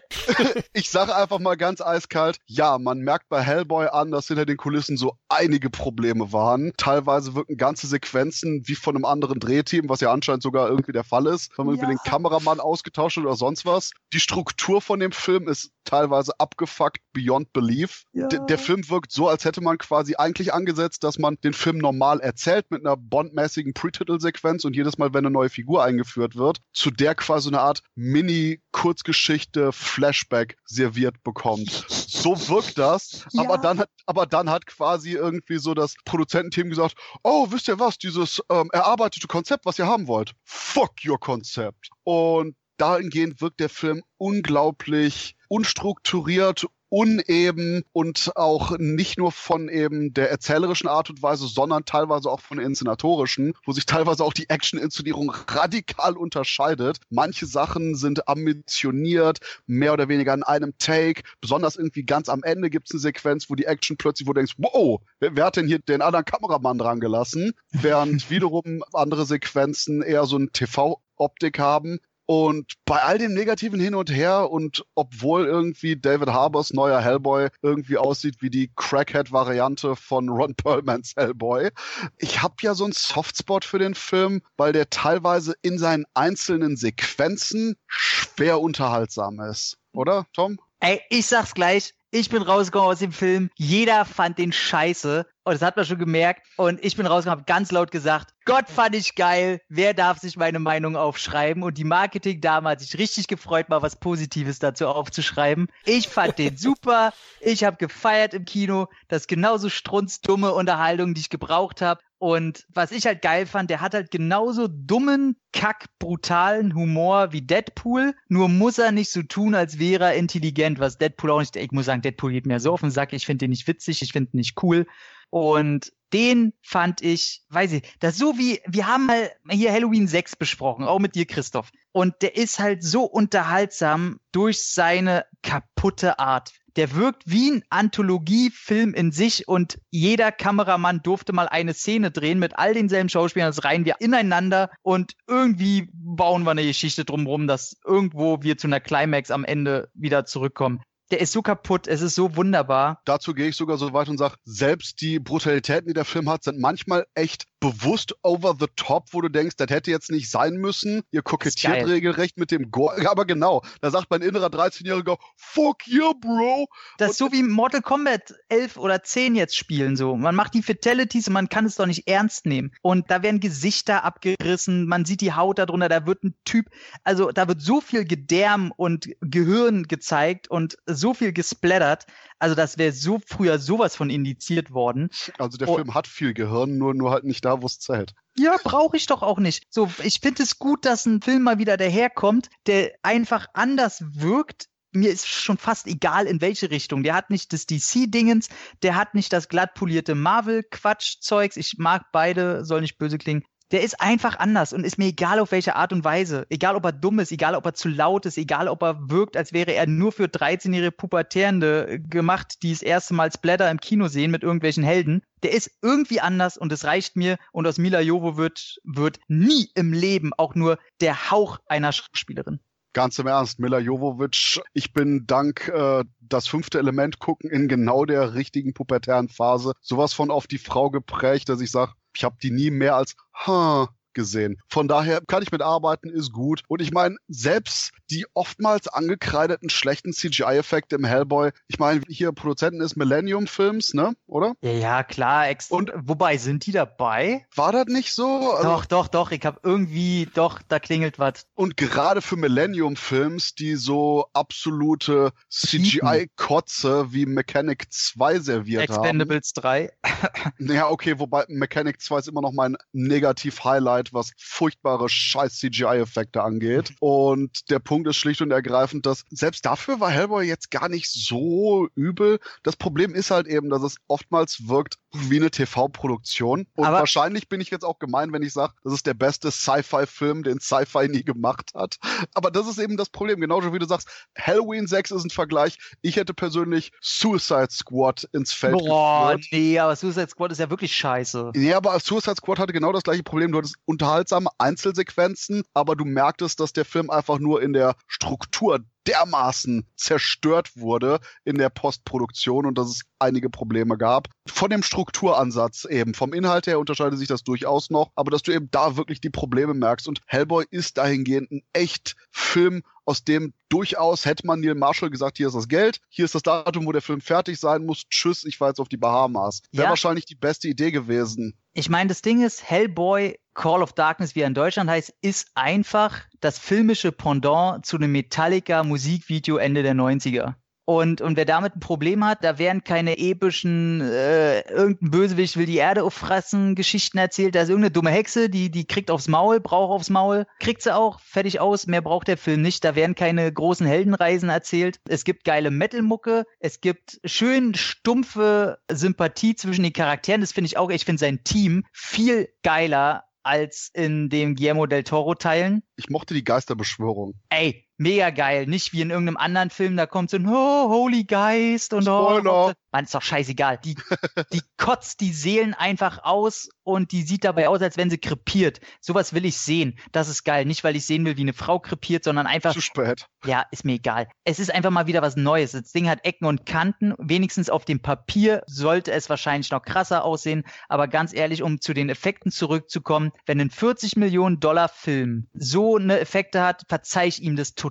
Ich sage einfach mal ganz eiskalt, ja, man merkt bei Hellboy an, dass hinter den Kulissen so einige Probleme waren. Teilweise wirken ganze Sequenzen wie von einem anderen Drehteam, was ja anscheinend sogar irgendwie der Fall ist, wenn man irgendwie Ja. den Kameramann ausgetauscht hat oder sonst was. Die Struktur von dem Film ist teilweise abgefuckt beyond belief. Ja. Der Film wirkt so, als hätte man quasi eigentlich angesetzt, dass man den Film normal erzählt mit einer bondmäßigen Pre-Title-Sequenz und jedes Mal, wenn eine neue Figur eingeführt wird, zu der quasi eine Art Mini-Kurzgeschichte Flashback serviert bekommt. So wirkt das, Ja. aber dann hat, aber dann hat quasi irgendwie so das Produzententeam gesagt, oh, wisst ihr was, dieses ähm, erarbeitete Konzept, was ihr haben wollt, fuck your Konzept. Und dahingehend wirkt der Film unglaublich unstrukturiert, uneben und auch nicht nur von eben der erzählerischen Art und Weise, sondern teilweise auch von der inszenatorischen, wo sich teilweise auch die Action-Inszenierung radikal unterscheidet. Manche Sachen sind ambitioniert, mehr oder weniger in einem Take. Besonders irgendwie ganz am Ende gibt es eine Sequenz, wo die Action plötzlich, wo du denkst, wow, wer, wer hat denn hier den anderen Kameramann dran gelassen? Während wiederum andere Sequenzen eher so ein TV-Optik haben. Und bei all dem negativen Hin und Her und obwohl irgendwie David Harbors neuer Hellboy irgendwie aussieht wie die Crackhead-Variante von Ron Perlmans Hellboy, ich habe ja so einen Softspot für den Film, weil der teilweise in seinen einzelnen Sequenzen schwer unterhaltsam ist. Oder, Tom? Ey, ich sag's gleich, ich bin rausgekommen aus dem Film. Jeder fand den scheiße. Und das hat man schon gemerkt. Und ich bin rausgekommen, habe ganz laut gesagt, Gott fand ich geil. Wer darf sich meine Meinung aufschreiben? Und die Marketing-Dame hat sich richtig gefreut, mal was Positives dazu aufzuschreiben. Ich fand den super. Ich habe gefeiert im Kino. Das ist genauso strunzdumme Unterhaltung, die ich gebraucht habe. Und was ich halt geil fand, der hat halt genauso dummen, kack, brutalen Humor wie Deadpool. Nur muss er nicht so tun, als wäre er intelligent, was Deadpool auch nicht. Ich muss sagen, Deadpool geht mir so auf den Sack. Ich finde den nicht witzig, ich finde ihn nicht cool. Und den fand ich, weiß ich, das so wie, wir haben mal hier Halloween 6 besprochen, auch mit dir, Christoph. Und der ist halt so unterhaltsam durch seine kaputte Art. Der wirkt wie ein Anthologiefilm in sich und jeder Kameramann durfte mal eine Szene drehen mit all denselben Schauspielern. Das reihen wir ineinander und irgendwie bauen wir eine Geschichte drumherum, dass irgendwo wir zu einer Climax am Ende wieder zurückkommen der ist so kaputt, es ist so wunderbar. Dazu gehe ich sogar so weit und sage, selbst die Brutalitäten, die der Film hat, sind manchmal echt bewusst over the top, wo du denkst, das hätte jetzt nicht sein müssen. Ihr kokettiert regelrecht mit dem Gore. Aber genau, da sagt mein innerer 13-Jähriger, fuck yeah, bro. Das ist so wie Mortal Kombat 11 oder 10 jetzt spielen so. Man macht die Fatalities und man kann es doch nicht ernst nehmen. Und da werden Gesichter abgerissen, man sieht die Haut darunter, da wird ein Typ, also da wird so viel Gedärm und Gehirn gezeigt und so viel gesplattert. Also das wäre so früher sowas von indiziert worden. Also der oh. Film hat viel Gehirn, nur, nur halt nicht da, wo es zählt. Ja, brauche ich doch auch nicht. So, ich finde es gut, dass ein Film mal wieder daherkommt, der einfach anders wirkt, mir ist schon fast egal, in welche Richtung. Der hat nicht das DC-Dingens, der hat nicht das glatt polierte Marvel-Quatsch-Zeugs. Ich mag beide, soll nicht böse klingen der ist einfach anders und ist mir egal auf welche Art und Weise. Egal ob er dumm ist, egal ob er zu laut ist, egal ob er wirkt, als wäre er nur für 13-jährige Pubertärende gemacht, die das erste Mal Splatter im Kino sehen mit irgendwelchen Helden. Der ist irgendwie anders und es reicht mir und aus Mila Jovo wird, wird nie im Leben auch nur der Hauch einer Schauspielerin. Ganz im Ernst, Mila Jovovic, ich bin dank äh, das fünfte Element gucken in genau der richtigen pubertären Phase sowas von auf die Frau geprägt, dass ich sage, ich habe die nie mehr als ha gesehen. Von daher kann ich mitarbeiten, ist gut. Und ich meine, selbst die oftmals angekreideten schlechten CGI-Effekte im Hellboy, ich meine, hier Produzenten ist Millennium Films, ne? Oder? Ja, ja klar. Und wobei, sind die dabei? War das nicht so? Also, doch, doch, doch. Ich habe irgendwie, doch, da klingelt was. Und gerade für Millennium Films, die so absolute CGI-Kotze wie Mechanic 2 serviert Expendables haben. Expendables 3. naja, okay, wobei Mechanic 2 ist immer noch mein Negativ-Highlight was furchtbare scheiß CGI-Effekte angeht. Und der Punkt ist schlicht und ergreifend, dass selbst dafür war Hellboy jetzt gar nicht so übel. Das Problem ist halt eben, dass es oftmals wirkt wie eine TV-Produktion. Und Aber wahrscheinlich bin ich jetzt auch gemein, wenn ich sage, das ist der beste Sci-Fi-Film, den Sci-Fi nie gemacht hat. Aber das ist eben das Problem. Genauso wie du sagst, Halloween 6 ist ein Vergleich. Ich hätte persönlich Suicide Squad ins Feld Boah, geführt. nee, aber Suicide Squad ist ja wirklich scheiße. Nee, aber Suicide Squad hatte genau das gleiche Problem. Du hattest unterhaltsame Einzelsequenzen, aber du merktest, dass der Film einfach nur in der Struktur dermaßen zerstört wurde in der Postproduktion und dass es einige Probleme gab. Von dem Strukturansatz eben, vom Inhalt her unterscheidet sich das durchaus noch, aber dass du eben da wirklich die Probleme merkst. Und Hellboy ist dahingehend ein echt Film, aus dem durchaus hätte man Neil Marshall gesagt, hier ist das Geld, hier ist das Datum, wo der Film fertig sein muss, tschüss, ich fahre jetzt auf die Bahamas. Wäre ja. wahrscheinlich die beste Idee gewesen. Ich meine, das Ding ist, Hellboy Call of Darkness, wie er in Deutschland heißt, ist einfach das filmische Pendant zu einem Metallica Musikvideo Ende der 90er. Und, und wer damit ein Problem hat, da werden keine epischen, äh, irgendein Bösewicht will die Erde auffressen, Geschichten erzählt. Da ist irgendeine dumme Hexe, die, die kriegt aufs Maul, braucht aufs Maul, kriegt sie auch, fertig aus. Mehr braucht der Film nicht. Da werden keine großen Heldenreisen erzählt. Es gibt geile Metal-Mucke. Es gibt schön stumpfe Sympathie zwischen den Charakteren. Das finde ich auch, ich finde sein Team viel geiler als in dem Guillermo del Toro Teilen. Ich mochte die Geisterbeschwörung. Ey, mega geil. Nicht wie in irgendeinem anderen Film, da kommt so ein oh, Holy Geist und Spoiler. oh. Man ist doch scheißegal. Die, die kotzt die Seelen einfach aus und die sieht dabei aus, als wenn sie krepiert. Sowas will ich sehen. Das ist geil. Nicht, weil ich sehen will, wie eine Frau krepiert, sondern einfach. Zu spät. Ja, ist mir egal. Es ist einfach mal wieder was Neues. Das Ding hat Ecken und Kanten. Wenigstens auf dem Papier sollte es wahrscheinlich noch krasser aussehen. Aber ganz ehrlich, um zu den Effekten zurückzukommen, wenn ein 40 Millionen Dollar Film so eine Effekte hat, verzeih ich ihm das total.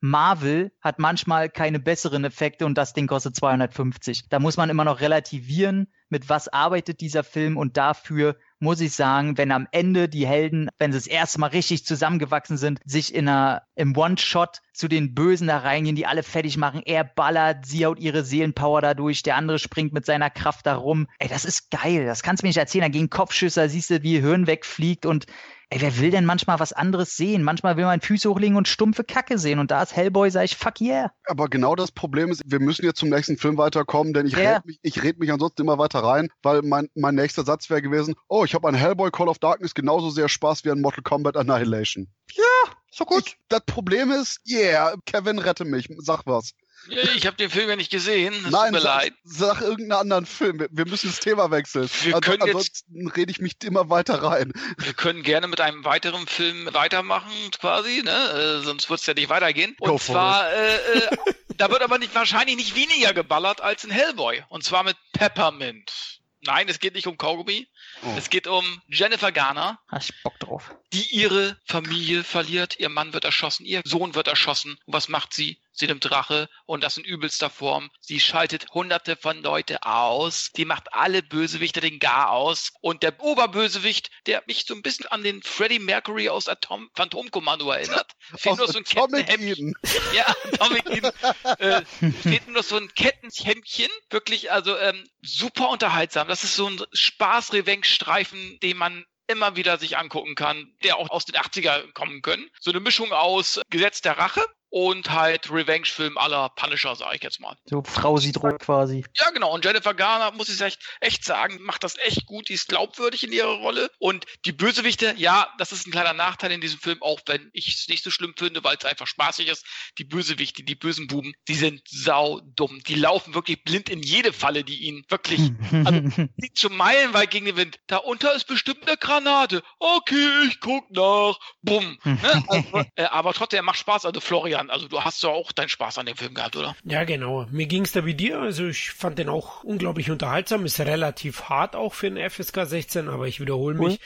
Marvel hat manchmal keine besseren Effekte und das Ding kostet 250. Da muss man immer noch relativieren, mit was arbeitet dieser Film und dafür muss ich sagen, wenn am Ende die Helden, wenn sie das erste Mal richtig zusammengewachsen sind, sich in einer, im One-Shot zu den Bösen da reingehen, die alle fertig machen. Er ballert, sie haut ihre Seelenpower dadurch, der andere springt mit seiner Kraft da rum. Ey, das ist geil. Das kannst du mir nicht erzählen. Da gehen Kopfschüsse, siehst du, wie Hirn wegfliegt und Ey, wer will denn manchmal was anderes sehen? Manchmal will man Füße hochlegen und stumpfe Kacke sehen. Und da ist Hellboy, sag ich, fuck yeah. Aber genau das Problem ist, wir müssen jetzt zum nächsten Film weiterkommen, denn ich Ja. red mich, ich red mich ansonsten immer weiter rein, weil mein, mein nächster Satz wäre gewesen, oh, ich habe an Hellboy Call of Darkness genauso sehr Spaß wie an Mortal Kombat Annihilation. Ja, so gut. das Problem ist, yeah, Kevin, rette mich, sag was. Ich habe den Film ja nicht gesehen. Es Nein, tut mir sag, leid. sag irgendeinen anderen Film. Wir, müssen das Thema wechseln. Wir Also, können jetzt- ansonsten rede ich mich immer weiter rein. Wir können gerne mit einem weiteren Film weitermachen, quasi, ne? Äh, sonst wird es ja nicht weitergehen. Go Und for zwar, äh, äh, da wird aber nicht, wahrscheinlich nicht weniger geballert als in Hellboy. Und zwar mit Peppermint. Nein, es geht nicht um Kaugummi. Oh. Es geht um Jennifer Garner, Hast ich Bock drauf. die ihre Familie verliert. Ihr Mann wird erschossen, ihr Sohn wird erschossen. Und was macht sie? Sie nimmt Rache und das in übelster Form. Sie schaltet hunderte von Leute aus. Die macht alle Bösewichte den Gar aus. Und der Oberbösewicht, der mich so ein bisschen an den Freddie Mercury aus Atom Phantomkommando erinnert. Fehlt nur so ein Kettenhemdchen. Ja, Eden. äh, fehlt nur so ein Kettenhemdchen. Wirklich, also ähm, super unterhaltsam. Das ist so ein Spaß-Revenge-Streifen, den man immer wieder sich angucken kann, der auch aus den 80er kommen können. So eine Mischung aus Gesetz der Rache und halt Revenge-Film aller Punisher, sage ich jetzt mal. So Frau sieht rot quasi. Ja, genau. Und Jennifer Garner, muss ich echt, echt sagen, macht das echt gut. Die ist glaubwürdig in ihrer Rolle. Und die Bösewichte, ja, das ist ein kleiner Nachteil in diesem Film, auch wenn ich es nicht so schlimm finde, weil es einfach spaßig ist. Die Bösewichte, die bösen Buben, die sind sau dumm. Die laufen wirklich blind in jede Falle, die ihnen wirklich also, sieht schon meilenweit gegen den Wind. Da unter ist bestimmt eine Granate. Okay, ich guck nach. Bumm. Ne? Also, äh, aber trotzdem, er macht Spaß. Also Florian, also du hast ja auch deinen Spaß an dem Film gehabt, oder? Ja, genau. Mir ging's da wie dir. Also ich fand den auch unglaublich unterhaltsam. Ist relativ hart auch für einen FSK 16, aber ich wiederhole mich.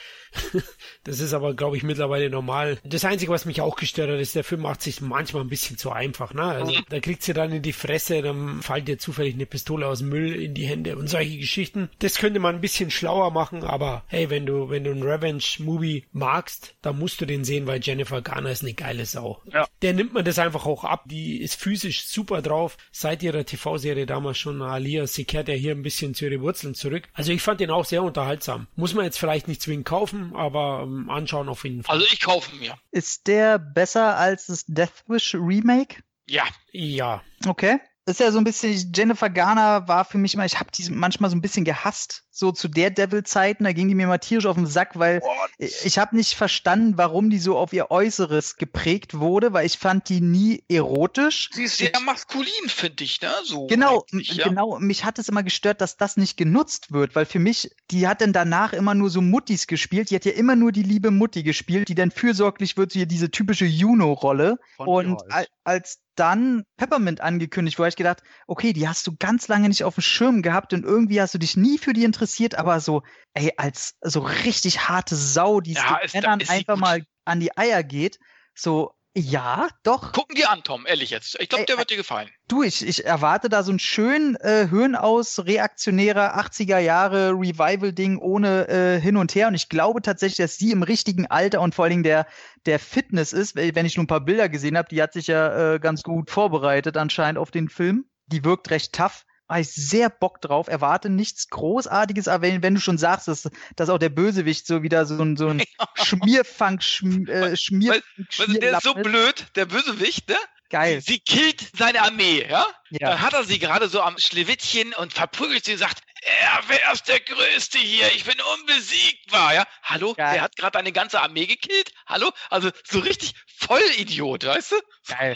Das ist aber, glaube ich, mittlerweile normal. Das Einzige, was mich auch gestört hat, ist, der Film macht sich manchmal ein bisschen zu einfach. Ne? Also da kriegt sie dann in die Fresse, dann fällt dir zufällig eine Pistole aus dem Müll in die Hände und solche Geschichten. Das könnte man ein bisschen schlauer machen, aber hey, wenn du, wenn du einen Revenge-Movie magst, dann musst du den sehen, weil Jennifer Garner ist eine geile Sau. Ja. Der nimmt man das einfach auch ab. Die ist physisch super drauf. Seit ihrer TV-Serie damals schon Alia. Sie kehrt ja hier ein bisschen zu ihren Wurzeln zurück. Also ich fand den auch sehr unterhaltsam. Muss man jetzt vielleicht nicht zwingend kaufen, aber ähm, anschauen auf jeden Fall. Also ich kaufe ihn mir. Ist der besser als das Death Wish Remake? Ja. ja. Okay. Das ist ja so ein bisschen, Jennifer Garner war für mich immer, ich habe die manchmal so ein bisschen gehasst, so zu der Devil-Zeiten, da ging die mir mal tierisch auf den Sack, weil ich, ich habe nicht verstanden, warum die so auf ihr Äußeres geprägt wurde, weil ich fand die nie erotisch. Sie ist sehr maskulin, finde ich, ne? So Genau, ja. genau. Mich hat es immer gestört, dass das nicht genutzt wird, weil für mich, die hat dann danach immer nur so Muttis gespielt. Die hat ja immer nur die liebe Mutti gespielt, die dann fürsorglich wird, so hier diese typische Juno-Rolle. Und ich als dann Peppermint angekündigt hab ich gedacht, okay, die hast du ganz lange nicht auf dem Schirm gehabt und irgendwie hast du dich nie für die interessiert, aber so, ey, als so richtig harte Sau, die es Ja, da- Männern einfach gut. mal an die Eier geht, so, Ja, doch. Gucken die an, Tom, ehrlich jetzt. Ich glaube, der wird dir gefallen. Du, ich, ich erwarte da so ein schön äh, Hirnaus reaktionärer 80er Jahre Revival-Ding ohne äh, hin und her. Und ich glaube tatsächlich, dass sie im richtigen Alter und vor allen Dingen der, der Fitness ist, wenn ich nur ein paar Bilder gesehen habe, die hat sich ja äh, ganz gut vorbereitet anscheinend auf den Film. Die wirkt recht tough. Habe ich sehr Bock drauf, erwarte nichts Großartiges, aber wenn, wenn du schon sagst, dass, dass auch der Bösewicht so wieder so ein, so ein Schmierfang, schm, äh, Schmier, Weil, weil der ist so blöd, der Bösewicht, ne? Geil. Sie killt seine Armee, ja? Ja. Dann hat er sie gerade so am Schlewittchen und verprügelt sie und sagt, er wer ist der Größte hier, ich bin unbesiegbar, ja? Hallo? Geil. Der hat gerade eine ganze Armee gekillt? Hallo? Also so richtig Vollidiot, weißt du? Geil,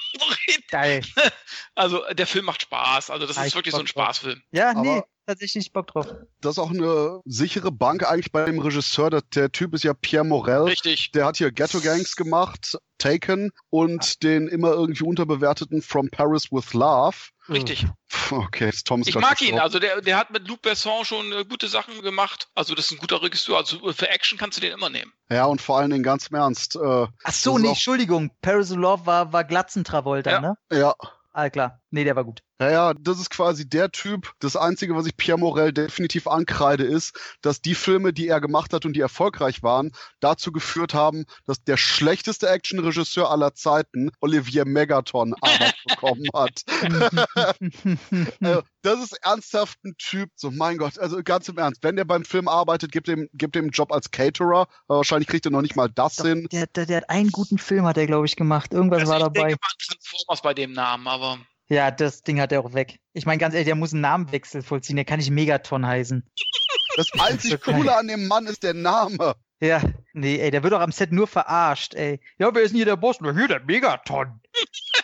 geil. Also der Film macht Spaß, also das Ah, ist ich wirklich so ein. Spaßfilm. Ja, Aber- nee, tatsächlich Bock drauf. Das ist auch eine sichere Bank eigentlich bei dem Regisseur. Der, der Typ ist ja Pierre Morel. Richtig. Der hat hier Ghetto Gangs gemacht, Taken und den immer irgendwie unterbewerteten From Paris with Love. Richtig. Okay, jetzt Tom ist Ich mag ihn, also der, der hat mit Luc Besson schon äh, gute Sachen gemacht. Also das ist ein guter Regisseur. Also für Action kannst du den immer nehmen. Ja, und vor allen Dingen ganz im Ernst. Äh, Ach so, nee, Entschuldigung. Paris of Love war, war Glatzen Travolta, Ja. ne? ja, Ah, klar. Nee, der war gut. Ja, ja, das ist quasi der Typ. Das Einzige, was ich Pierre Morel definitiv ankreide, ist, dass die Filme, die er gemacht hat und die erfolgreich waren, dazu geführt haben, dass der schlechteste Actionregisseur aller Zeiten, Olivier Megaton, Arbeit bekommen hat. Also, das ist ernsthaft ein Typ, so mein Gott, also ganz im Ernst, wenn der beim Film arbeitet, gibt dem, gibt dem einen Job als Caterer, aber wahrscheinlich kriegt er noch nicht mal das Doch, hin. der, der, der hat einen guten Film, hat er, glaube ich, gemacht. Irgendwas Also war ich dabei. denke mal an Transformers bei dem Namen, aber Ja, das Ding hat er auch weg. Ich meine, ganz ehrlich, der muss einen Namenwechsel vollziehen. Der kann nicht Megaton heißen. Das einzig. Coole an dem Mann ist der Name. Ja, nee, ey, der wird doch am Set nur verarscht, ey. Ja, wer ist denn hier der Boss? Na, hier der Megaton.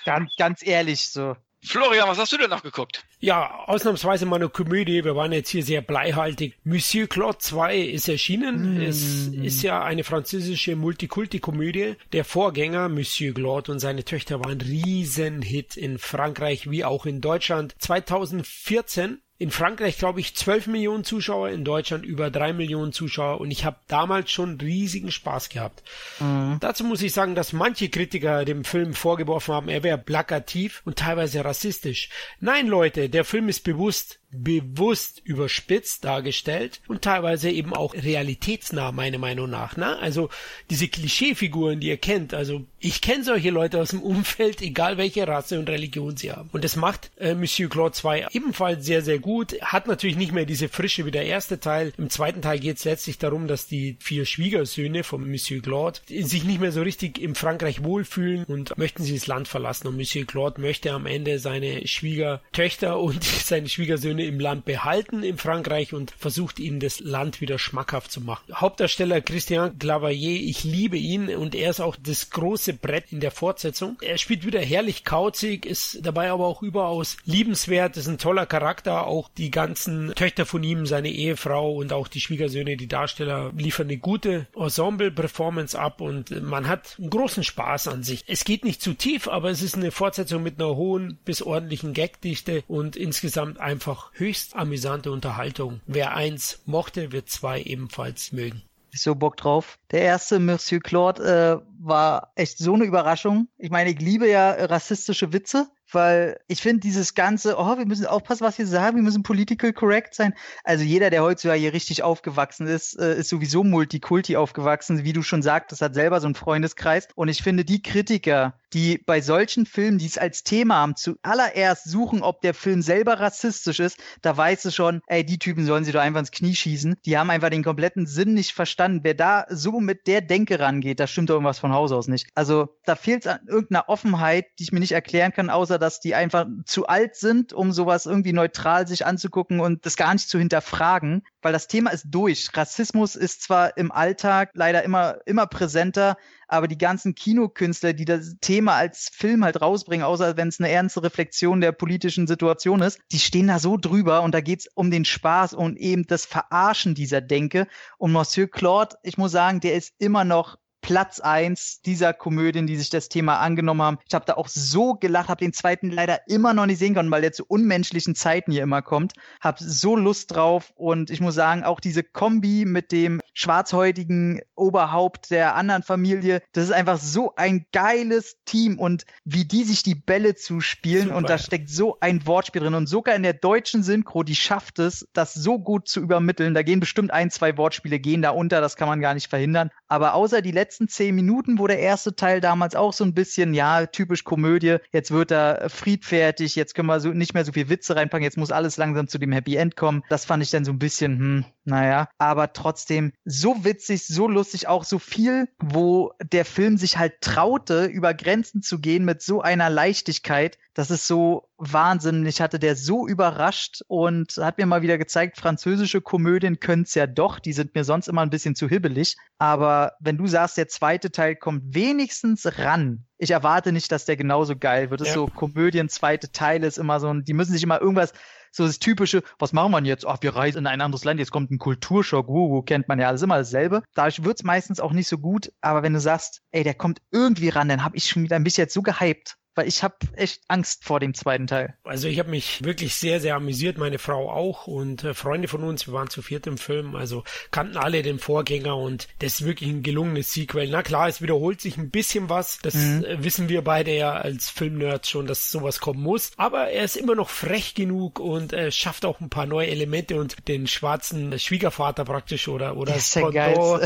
ganz, ganz ehrlich, so. Florian, was hast du denn noch geguckt? Ja, ausnahmsweise mal eine Komödie. Wir waren jetzt hier sehr bleihaltig. Monsieur Claude 2 ist erschienen. Mm. Es ist ja eine französische Multikulti-Komödie. Der Vorgänger, Monsieur Claude und seine Töchter waren Riesenhit in Frankreich wie auch in Deutschland. 2014 in Frankreich, glaube ich, 12 Millionen Zuschauer, in Deutschland über 3 Millionen Zuschauer und ich habe damals schon riesigen Spaß gehabt. Mhm. Dazu muss ich sagen, dass manche Kritiker dem Film vorgeworfen haben, er wäre plakativ und teilweise rassistisch. Nein, Leute, der Film ist bewusst bewusst überspitzt dargestellt und teilweise eben auch realitätsnah, meiner Meinung nach. Ne? Also diese Klischeefiguren, die ihr kennt, also ich kenne solche Leute aus dem Umfeld, egal welche Rasse und Religion sie haben. Und das macht äh, Monsieur Claude 2 ebenfalls sehr, sehr gut. Hat natürlich nicht mehr diese Frische wie der erste Teil. Im zweiten Teil geht es letztlich darum, dass die vier Schwiegersöhne von Monsieur Claude sich nicht mehr so richtig im Frankreich wohlfühlen und möchten sie das Land verlassen. Und Monsieur Claude möchte am Ende seine Schwiegertöchter und seine Schwiegersöhne im Land behalten in Frankreich und versucht ihnen das Land wieder schmackhaft zu machen. Hauptdarsteller Christian Clavier, ich liebe ihn und er ist auch das große Brett in der Fortsetzung. Er spielt wieder herrlich kauzig, ist dabei aber auch überaus liebenswert, ist ein toller Charakter, auch die ganzen Töchter von ihm, seine Ehefrau und auch die Schwiegersöhne, die Darsteller liefern eine gute Ensemble-Performance ab und man hat einen großen Spaß an sich. Es geht nicht zu tief, aber es ist eine Fortsetzung mit einer hohen bis ordentlichen Gagdichte und insgesamt einfach höchst amüsante Unterhaltung. Wer eins mochte, wird zwei ebenfalls mögen. so Bock drauf. Der erste Monsieur Claude äh, war echt so eine Überraschung. Ich meine, ich liebe ja rassistische Witze, weil ich finde dieses ganze, oh, wir müssen aufpassen, was wir sagen, wir müssen political correct sein. Also jeder, der heutzutage hier richtig aufgewachsen ist, äh, ist sowieso Multikulti aufgewachsen, wie du schon sagtest, hat selber so einen Freundeskreis. Und ich finde, die Kritiker, die bei solchen Filmen, die es als Thema haben, zuallererst suchen, ob der Film selber rassistisch ist, da weißt du schon, ey, die Typen sollen sie doch einfach ins Knie schießen. Die haben einfach den kompletten Sinn nicht verstanden. Wer da so mit der Denke rangeht, da stimmt doch irgendwas von Haus aus nicht. Also da fehlt es an irgendeiner Offenheit, die ich mir nicht erklären kann, außer dass die einfach zu alt sind, um sowas irgendwie neutral sich anzugucken und das gar nicht zu hinterfragen, weil das Thema ist durch. Rassismus ist zwar im Alltag leider immer, immer präsenter, aber die ganzen Kinokünstler, die das Thema als Film halt rausbringen, außer wenn es eine ernste Reflexion der politischen Situation ist, die stehen da so drüber und da geht's um den Spaß und eben das Verarschen dieser Denke. Und Monsieur Claude, ich muss sagen, der ist immer noch Platz eins dieser Komödien, die sich das Thema angenommen haben. Ich habe da auch so gelacht, habe den zweiten leider immer noch nicht sehen können, weil der zu unmenschlichen Zeiten hier immer kommt. Hab so Lust drauf und ich muss sagen, auch diese Kombi mit dem schwarzhäutigen Oberhaupt der anderen Familie. Das ist einfach so ein geiles Team und wie die sich die Bälle zuspielen Super. und da steckt so ein Wortspiel drin und sogar in der deutschen Synchro, die schafft es, das so gut zu übermitteln. Da gehen bestimmt ein, zwei Wortspiele gehen da unter, das kann man gar nicht verhindern. Aber außer die letzten zehn Minuten, wo der erste Teil damals auch so ein bisschen, ja, typisch Komödie, jetzt wird er friedfertig, jetzt können wir so nicht mehr so viel Witze reinpacken, jetzt muss alles langsam zu dem Happy End kommen. Das fand ich dann so ein bisschen, hm, naja, aber trotzdem so witzig, so lustig, auch so viel, wo der Film sich halt traute, über Grenzen zu gehen mit so einer Leichtigkeit. Das ist so Wahnsinn. Ich hatte der so überrascht und hat mir mal wieder gezeigt, französische Komödien können es ja doch. Die sind mir sonst immer ein bisschen zu hibbelig. Aber wenn du sagst, der zweite Teil kommt wenigstens ran, ich erwarte nicht, dass der genauso geil wird. Das ja. ist so Komödien, zweite Teil ist immer so, die müssen sich immer irgendwas so das typische, was machen wir jetzt? Ach, wir reisen in ein anderes Land, jetzt kommt ein Kulturschock, uh, kennt man ja alles immer dasselbe. Dadurch wird's meistens auch nicht so gut, aber wenn du sagst, ey, der kommt irgendwie ran, dann habe ich schon wieder ein bisschen jetzt so gehypt weil ich habe echt Angst vor dem zweiten Teil. Also ich habe mich wirklich sehr, sehr amüsiert, meine Frau auch und äh, Freunde von uns, wir waren zu viert im Film, also kannten alle den Vorgänger und das ist wirklich ein gelungenes Sequel. Na klar, es wiederholt sich ein bisschen was, das mhm. äh, wissen wir beide ja als Filmnerds schon, dass sowas kommen muss, aber er ist immer noch frech genug und äh, schafft auch ein paar neue Elemente und den schwarzen Schwiegervater praktisch oder oder Spondor,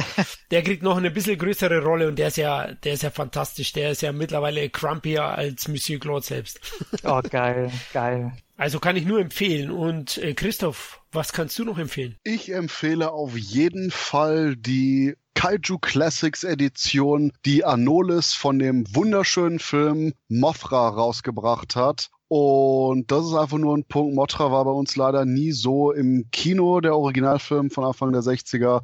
der kriegt noch eine bisschen größere Rolle und der ist ja, der ist ja fantastisch, der ist ja mittlerweile crumpier als als Monsieur Claude selbst. Oh, geil, geil. Also kann ich nur empfehlen. Und äh, Christoph, was kannst du noch empfehlen? Ich empfehle auf jeden Fall die Kaiju Classics Edition, die Anolis von dem wunderschönen Film Mothra rausgebracht hat. Und das ist einfach nur ein Punkt. Mothra war bei uns leider nie so im Kino, der Originalfilm von Anfang der 60er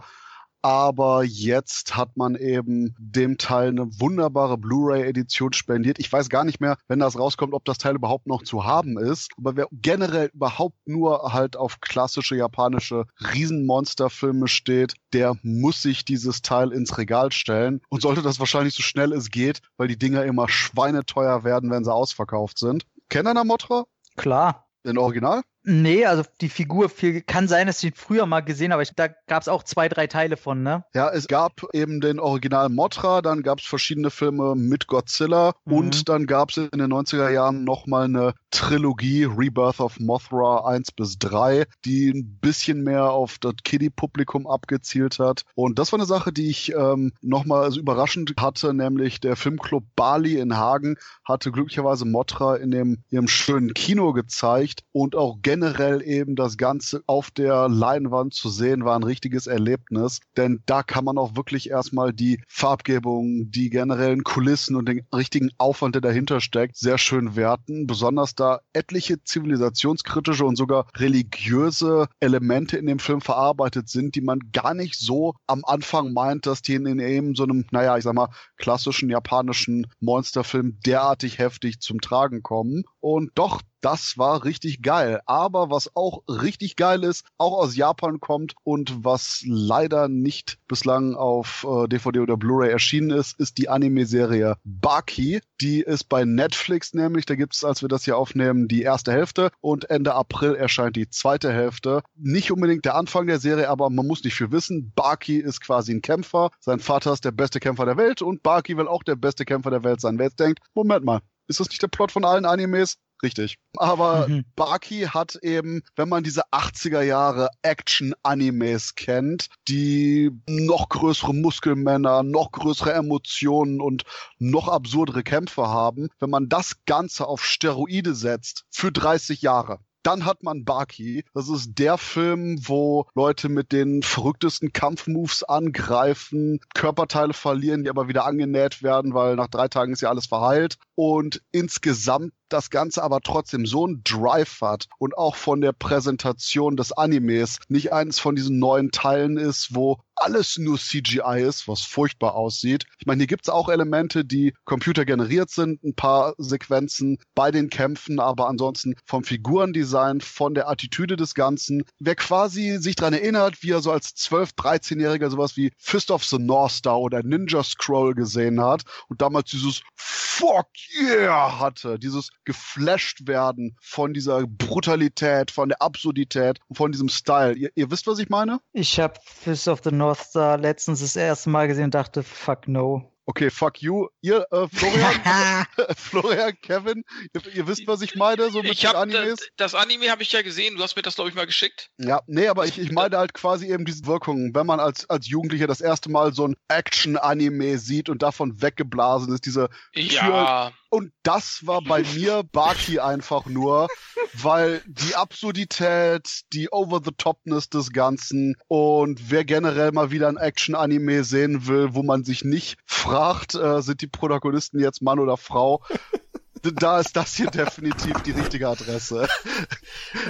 aber jetzt hat man eben dem Teil eine wunderbare Blu-ray-Edition spendiert. Ich weiß gar nicht mehr, wenn das rauskommt, ob das Teil überhaupt noch zu haben ist. Aber wer generell überhaupt nur halt auf klassische japanische Riesenmonsterfilme steht, der muss sich dieses Teil ins Regal stellen und sollte das wahrscheinlich so schnell es geht, weil die Dinger immer schweineteuer werden, wenn sie ausverkauft sind. Kennt einer Motra? Klar. Den Original? Nee, also die Figur viel, kann sein, dass ich ihn früher mal gesehen habe, aber ich, da gab es auch zwei, drei Teile von, ne? Ja, es gab eben den Original Mothra, dann gab es verschiedene Filme mit Godzilla mhm. und dann gab es in den 90er Jahren nochmal eine Trilogie Rebirth of Mothra 1 bis 3, die ein bisschen mehr auf das Kiddie-Publikum abgezielt hat. Und das war eine Sache, die ich ähm, nochmal also überraschend hatte, nämlich der Filmclub Bali in Hagen hatte glücklicherweise Mothra in dem ihrem schönen Kino gezeigt und auch generell eben das Ganze auf der Leinwand zu sehen, war ein richtiges Erlebnis. Denn da kann man auch wirklich erstmal die Farbgebung, die generellen Kulissen und den richtigen Aufwand, der dahinter steckt, sehr schön werten. Besonders da etliche zivilisationskritische und sogar religiöse Elemente in dem Film verarbeitet sind, die man gar nicht so am Anfang meint, dass die in eben so einem, naja, ich sag mal, klassischen japanischen Monsterfilm derartig heftig zum Tragen kommen. Und doch, das war richtig geil. Aber was auch richtig geil ist, auch aus Japan kommt und was leider nicht bislang auf äh, DVD oder Blu-ray erschienen ist, ist die Anime-Serie Baki. Die ist bei Netflix nämlich. Da gibt es, als wir das hier aufnehmen, die erste Hälfte und Ende April erscheint die zweite Hälfte. Nicht unbedingt der Anfang der Serie, aber man muss nicht viel wissen. Baki ist quasi ein Kämpfer. Sein Vater ist der beste Kämpfer der Welt und Baki will auch der beste Kämpfer der Welt sein. Wer jetzt denkt, Moment mal, ist das nicht der Plot von allen Animes? Richtig. Aber mhm. Baki hat eben, wenn man diese 80er Jahre Action-Animes kennt, die noch größere Muskelmänner, noch größere Emotionen und noch absurdere Kämpfe haben, wenn man das Ganze auf Steroide setzt für 30 Jahre, dann hat man Baki. Das ist der Film, wo Leute mit den verrücktesten Kampfmoves angreifen, Körperteile verlieren, die aber wieder angenäht werden, weil nach drei Tagen ist ja alles verheilt. Und insgesamt das Ganze aber trotzdem so ein Drive hat und auch von der Präsentation des Animes nicht eines von diesen neuen Teilen ist, wo alles nur CGI ist, was furchtbar aussieht. Ich meine, hier gibt's auch Elemente, die computergeneriert sind, ein paar Sequenzen bei den Kämpfen, aber ansonsten vom Figurendesign, von der Attitüde des Ganzen. Wer quasi sich dran erinnert, wie er so als 12-, 13-Jähriger sowas wie Fist of the North Star oder Ninja Scroll gesehen hat und damals dieses Fuck yeah hatte, dieses geflasht werden von dieser Brutalität, von der Absurdität und von diesem Style. Ihr, ihr wisst, was ich meine? Ich habe Fist of the North Star letztens das erste Mal gesehen und dachte, fuck no. Okay, fuck you. Ihr, äh, Florian, Florian, Kevin, ihr, ihr, wisst, was ich meine, so mit ich hab, Animes? Das, das Anime habe ich ja gesehen, du hast mir das, glaube ich, mal geschickt. Ja, nee, aber ich, ich meine halt quasi eben diese Wirkungen, wenn man als, als Jugendlicher das erste Mal so ein Action-Anime sieht und davon weggeblasen ist, diese ja. Und das war bei mir Baki einfach nur, weil die Absurdität, die Over-the-Topness des Ganzen und wer generell mal wieder ein Action-Anime sehen will, wo man sich nicht fragt, äh, sind die Protagonisten jetzt Mann oder Frau, da ist das hier definitiv die richtige Adresse.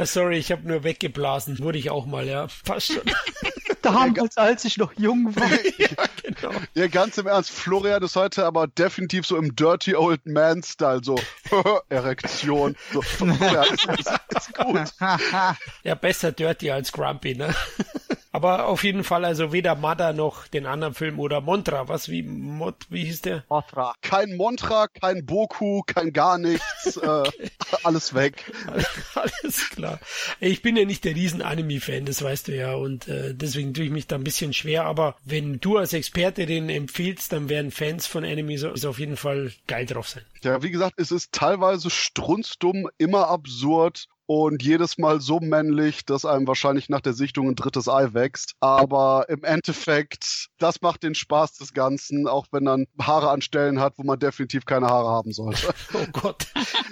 Sorry, ich habe nur weggeblasen. Wurde ich auch mal, ja. Passt schon. Damals, als ich noch jung war. ja, genau. Ja, ganz im Ernst, Florian ist heute aber definitiv so im Dirty Old Man Style, so Erektion. So, Florian ist, ist, ist gut. ja, besser Dirty als Grumpy, ne? Aber auf jeden Fall also weder Mada noch den anderen Film oder Montra. Was wie Mod, wie hieß der? Mothra. Kein Montra, kein Boku, kein gar nichts. äh, alles weg. Alles klar. Ich bin ja nicht der riesen Anime-Fan, das weißt du ja. Und äh, deswegen tue ich mich da ein bisschen schwer. Aber wenn du als Experte den empfiehlst, dann werden Fans von Anime so, auf jeden Fall geil drauf sein. Ja, wie gesagt, es ist teilweise strunzdumm, immer absurd und jedes Mal so männlich, dass einem wahrscheinlich nach der Sichtung ein drittes Ei wächst. Aber im Endeffekt, das macht den Spaß des Ganzen, auch wenn man Haare an Stellen hat, wo man definitiv keine Haare haben sollte. Oh Gott.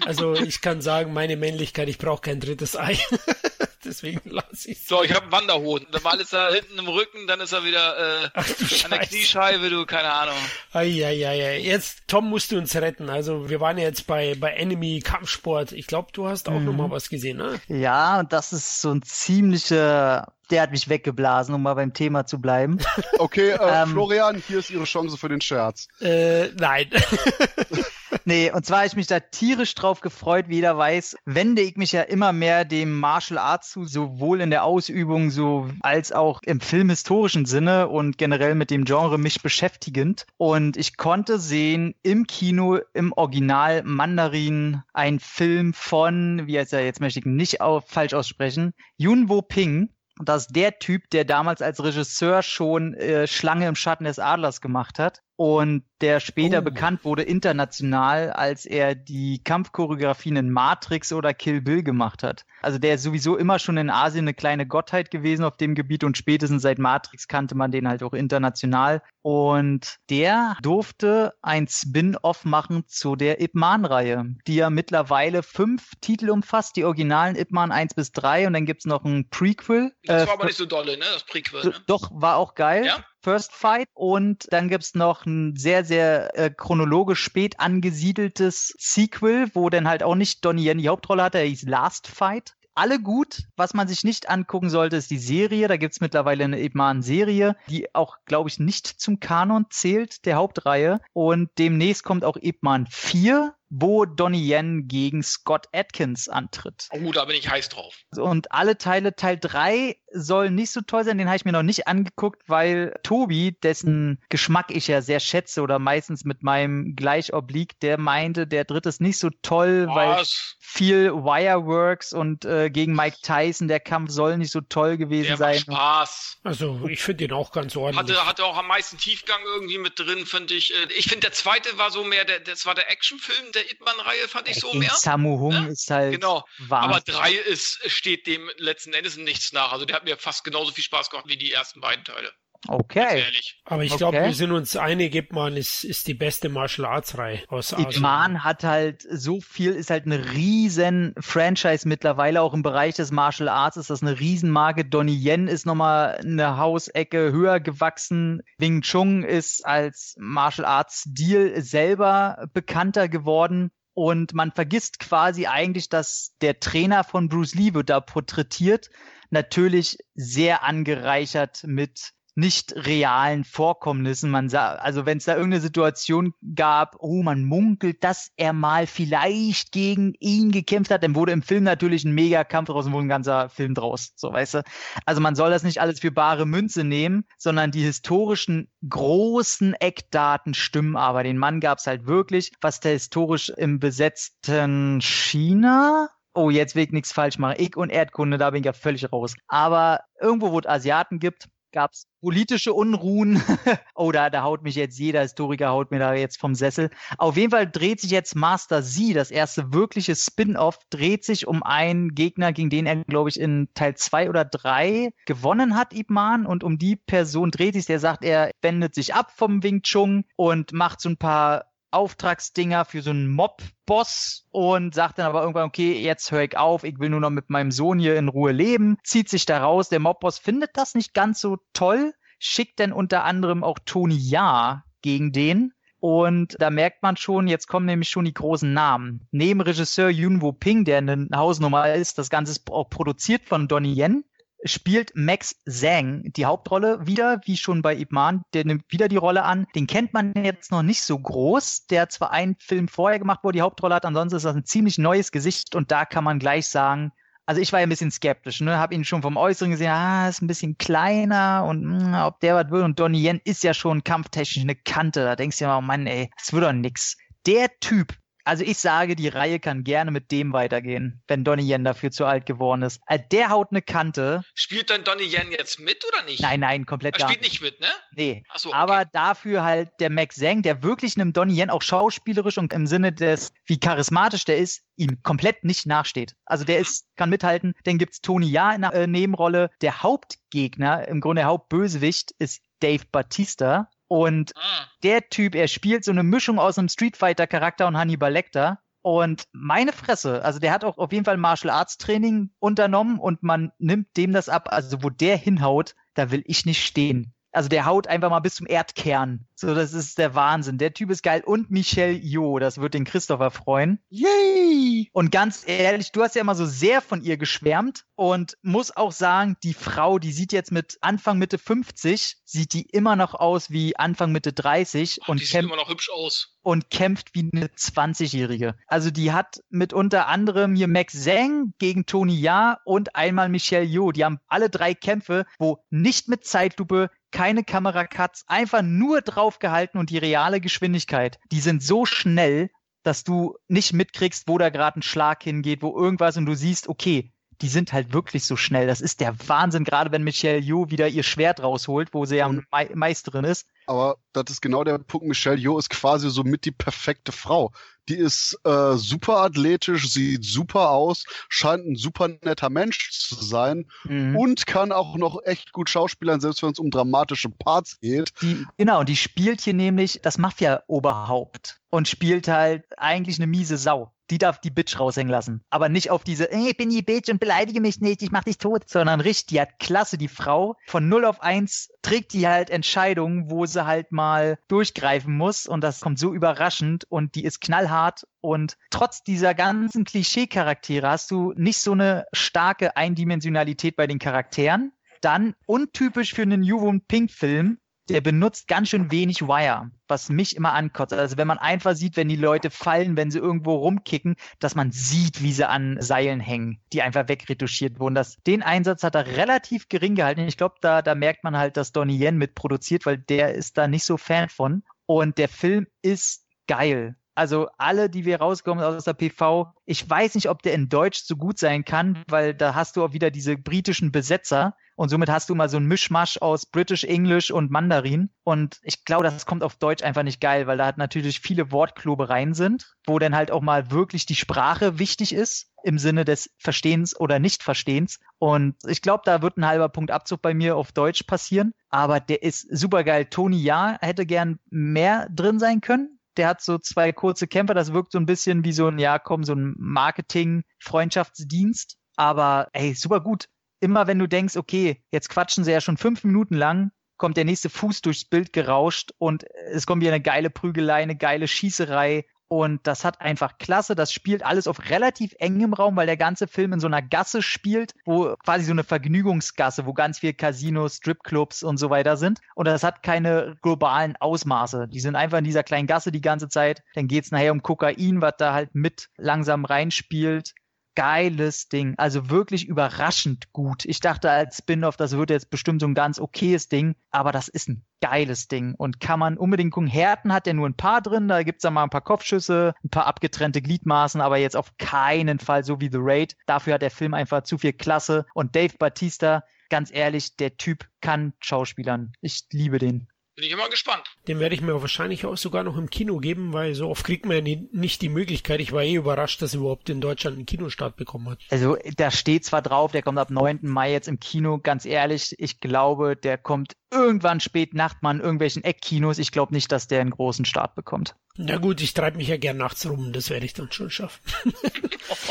Also ich kann sagen, meine Männlichkeit, ich brauche kein drittes Ei. Deswegen lasse ich So, ich habe Wanderhoden. Mal ist er hinten im Rücken, dann ist er wieder äh, Ach, an der Kniescheibe, du, keine Ahnung. Eieiei. Jetzt, Tom, musst du uns retten. Also wir waren ja jetzt bei, bei Enemy Kampfsport. Ich glaube, du hast auch mhm. noch mal was gesehen, ne? Ja, und das ist so ein ziemlicher der hat mich weggeblasen, um mal beim Thema zu bleiben. Okay, äh, ähm, Florian, hier ist Ihre Chance für den Scherz. Äh, nein. nee, und zwar habe ich mich da tierisch drauf gefreut, wie jeder weiß, wende ich mich ja immer mehr dem Martial Arts zu, sowohl in der Ausübung so als auch im filmhistorischen Sinne und generell mit dem Genre mich beschäftigend. Und ich konnte sehen im Kino im Original Mandarin ein Film von, wie heißt er, jetzt möchte ich nicht auch falsch aussprechen, Yun Wo Ping. Dass der Typ, der damals als Regisseur schon äh, Schlange im Schatten des Adlers gemacht hat und der später oh. bekannt wurde international, als er die Kampfchoreografien in Matrix oder Kill Bill gemacht hat. Also der ist sowieso immer schon in Asien eine kleine Gottheit gewesen auf dem Gebiet und spätestens seit Matrix kannte man den halt auch international. Und der durfte ein Spin-off machen zu der Ip Man-Reihe, die ja mittlerweile fünf Titel umfasst, die originalen Ip Man 1 bis 3 und dann gibt's noch ein Prequel. Das war äh, aber nicht so dolle, ne? Das Prequel. Ne? Doch, war auch geil. Ja? First Fight und dann gibt's noch ein sehr, sehr äh, chronologisch spät angesiedeltes Sequel, wo dann halt auch nicht Donnie Yen die Hauptrolle hatte, er hieß Last Fight. Alle gut. Was man sich nicht angucken sollte, ist die Serie. Da gibt's mittlerweile eine eben eine Serie, die auch, glaube ich, nicht zum Kanon zählt, der Hauptreihe. Und demnächst kommt auch Ebman 4 wo Donnie Yen gegen Scott Atkins antritt. Oh, da bin ich heiß drauf. Und alle Teile, Teil 3 soll nicht so toll sein, den habe ich mir noch nicht angeguckt, weil Tobi, dessen Geschmack ich ja sehr schätze oder meistens mit meinem gleich obliegt, der meinte, der dritte ist nicht so toll, Was? weil viel Wireworks und äh, gegen Mike Tyson, der Kampf soll nicht so toll gewesen der sein. Spaß. Also ich finde den auch ganz ordentlich. Hatte, hatte auch am meisten Tiefgang irgendwie mit drin, finde ich. Äh, ich finde, der zweite war so mehr, der, das war der Actionfilm, der Hitman-Reihe fand ich so mehr. Samu Hung ja? ist halt. Genau. Wahnsinn. Aber drei ist, steht dem letzten Endes nichts nach. Also der hat mir fast genauso viel Spaß gemacht wie die ersten beiden Teile. Okay. Aber ich okay. glaube, wir sind uns einig, Ip Man ist, ist die beste Martial Arts Reihe aus Asien. Ip Man hat halt so viel, ist halt eine riesen Franchise mittlerweile, auch im Bereich des Martial Arts ist das eine Riesenmarke. Donnie Yen ist nochmal eine Hausecke höher gewachsen. Wing Chun ist als Martial Arts Stil selber bekannter geworden. Und man vergisst quasi eigentlich, dass der Trainer von Bruce Lee wird da porträtiert. Natürlich sehr angereichert mit nicht realen Vorkommnissen. Man sah, also wenn es da irgendeine Situation gab, oh, man munkelt, dass er mal vielleicht gegen ihn gekämpft hat, dann wurde im Film natürlich ein Megakampf draus und wurde ein ganzer Film draus. So, weißt du? Also man soll das nicht alles für bare Münze nehmen, sondern die historischen großen Eckdaten stimmen aber. Den Mann gab es halt wirklich, was der historisch im besetzten China oh, jetzt will ich nichts falsch machen. Ich und Erdkunde, da bin ich ja völlig raus. Aber irgendwo, wo es Asiaten gibt, gab es politische Unruhen. oh, da, da haut mich jetzt jeder Historiker, haut mir da jetzt vom Sessel. Auf jeden Fall dreht sich jetzt Master Z, das erste wirkliche Spin-off, dreht sich um einen Gegner, gegen den er, glaube ich, in Teil zwei oder drei gewonnen hat, Ip Man. Und um die Person dreht sich, der sagt, er wendet sich ab vom Wing Chun und macht so ein paar Auftragsdinger für so einen Mob-Boss und sagt dann aber irgendwann, okay, jetzt höre ich auf, ich will nur noch mit meinem Sohn hier in Ruhe leben, zieht sich da raus. Der Mob-Boss findet das nicht ganz so toll, schickt dann unter anderem auch Tony Ja gegen den. Und da merkt man schon, jetzt kommen nämlich schon die großen Namen. Neben Regisseur Yun Wo Ping, der eine Hausnummer ist, das Ganze ist auch produziert von Donnie Yen, spielt Max Zhang die Hauptrolle wieder, wie schon bei Ip Man. Der nimmt wieder die Rolle an. Den kennt man jetzt noch nicht so groß. Der hat zwar einen Film vorher gemacht, wo er die Hauptrolle hat, ansonsten ist das ein ziemlich neues Gesicht und da kann man gleich sagen, also ich war ja ein bisschen skeptisch, ne? Hab ihn schon vom Äußeren gesehen, ah, ist ein bisschen kleiner und mh, hm, ob der was will. Und Donnie Yen ist ja schon kampftechnisch eine Kante. Da denkst du ja, oh Mann, ey, das wird doch nix. Der Typ also ich sage, die Reihe kann gerne mit dem weitergehen, wenn Donnie Yen dafür zu alt geworden ist. Also der haut eine Kante. Spielt dann Donnie Yen jetzt mit oder nicht? Nein, nein, komplett Er spielt nicht mit, ne? Nee. Ach so, okay. Aber dafür halt der Max Zhang, der wirklich einem Donnie Yen auch schauspielerisch und im Sinne des, wie charismatisch der ist, ihm komplett nicht nachsteht. Also der ist, kann mithalten. Dann gibt's Tony Ja in der äh, Nebenrolle. Der Hauptgegner, im Grunde der Hauptbösewicht, ist Dave Batista. Und ah. der Typ, er spielt so eine Mischung aus einem Street Fighter Charakter und Hannibal Lecter. Und meine Fresse, also der hat auch auf jeden Fall Martial Arts Training unternommen und man nimmt dem das ab. Also wo der hinhaut, da will ich nicht stehen. Also der haut einfach mal bis zum Erdkern. So, das ist der Wahnsinn. Der Typ ist geil. Und Michelle Jo, das wird den Christopher freuen. Yay! Und ganz ehrlich, du hast ja immer so sehr von ihr geschwärmt und muss auch sagen, die Frau, die sieht jetzt mit Anfang Mitte 50, sieht die immer noch aus wie Anfang Mitte 30 Ach, und die sieht immer noch hübsch aus. Und kämpft wie eine 20-Jährige. Also die hat mit unter anderem hier Max Zhang gegen Tony Ja und einmal Michelle Jo. Die haben alle drei Kämpfe, wo nicht mit Zeitlupe, keine Kameracuts, einfach nur drauf gehalten und die reale Geschwindigkeit, die sind so schnell, dass du nicht mitkriegst, wo da gerade ein Schlag hingeht, wo irgendwas und du siehst, okay, die sind halt wirklich so schnell. Das ist der Wahnsinn, gerade wenn Michelle Yu wieder ihr Schwert rausholt, wo sie ja mhm. Me Meisterin ist. Aber das ist genau der Punkt. Michelle Yeoh ist quasi so mit die perfekte Frau. Die ist äh, super athletisch, sieht super aus, scheint ein super netter Mensch zu sein mhm. und kann auch noch echt gut schauspielern, selbst wenn es um dramatische Parts geht. Die, genau, die spielt hier nämlich das Mafia-Oberhaupt und spielt halt eigentlich eine miese Sau die darf die Bitch raushängen lassen. Aber nicht auf diese, ey, ich bin die Bitch und beleidige mich nicht, ich mach dich tot, sondern richtig, die hat klasse, die Frau. Von 0 auf 1 trägt die halt Entscheidungen, wo sie halt mal durchgreifen muss und das kommt so überraschend und die ist knallhart und trotz dieser ganzen Klischee-Charaktere hast du nicht so eine starke Eindimensionalität bei den Charakteren. Dann untypisch für einen New Pink Film der benutzt ganz schön wenig Wire, was mich immer ankotzt. Also wenn man einfach sieht, wenn die Leute fallen, wenn sie irgendwo rumkicken, dass man sieht, wie sie an Seilen hängen, die einfach wegretuschiert wurden. Das, den Einsatz hat er relativ gering gehalten. Ich glaube, da, da merkt man halt, dass Donnie Yen mitproduziert, weil der ist da nicht so Fan von. Und der Film ist geil. Also alle, die wir rauskommen aus der PV, ich weiß nicht, ob der in Deutsch so gut sein kann, weil da hast du auch wieder diese britischen Besetzer und somit hast du mal so ein Mischmasch aus British English und Mandarin. Und ich glaube, das kommt auf Deutsch einfach nicht geil, weil da halt natürlich viele Wortklobereien sind, wo dann halt auch mal wirklich die Sprache wichtig ist im Sinne des Verstehens oder Nichtverstehens. Und ich glaube, da wird ein halber Punkt Abzug bei mir auf Deutsch passieren. Aber der ist super geil. Tony Ja hätte gern mehr drin sein können. Der hat so zwei kurze Kämpfer. Das wirkt so ein bisschen wie so ein, ja, komm, so ein Marketing-Freundschaftsdienst. Aber ey, super gut immer wenn du denkst, okay, jetzt quatschen sie ja schon fünf Minuten lang, kommt der nächste Fuß durchs Bild gerauscht und es kommt wieder eine geile Prügelei, eine geile Schießerei. Und das hat einfach klasse. Das spielt alles auf relativ engem Raum, weil der ganze Film in so einer Gasse spielt, wo quasi so eine Vergnügungsgasse, wo ganz viel Casinos, Stripclubs und so weiter sind. Und das hat keine globalen Ausmaße. Die sind einfach in dieser kleinen Gasse die ganze Zeit. Dann geht's nachher um Kokain, was da halt mit langsam reinspielt geiles Ding. Also wirklich überraschend gut. Ich dachte als Spin-off, das wird jetzt bestimmt so ein ganz okayes Ding, aber das ist ein geiles Ding und kann man unbedingt gucken. Härten hat der nur ein paar drin, da gibt's dann mal ein paar Kopfschüsse, ein paar abgetrennte Gliedmaßen, aber jetzt auf keinen Fall so wie The Raid. Dafür hat der Film einfach zu viel Klasse und Dave Batista, ganz ehrlich, der Typ kann Schauspielern. Ich liebe den. Bin ich immer gespannt. Den werde ich mir wahrscheinlich auch sogar noch im Kino geben, weil so oft kriegt man ja nicht die Möglichkeit. Ich war eh überrascht, dass er überhaupt in Deutschland einen Kinostart bekommen hat. Also da steht zwar drauf, der kommt ab 9. Mai jetzt im Kino. Ganz ehrlich, ich glaube, der kommt irgendwann spät Nacht mal in irgendwelchen Eckkinos. Ich glaube nicht, dass der einen großen Start bekommt. Na gut, ich treibe mich ja gern nachts rum. Das werde ich dann schon schaffen.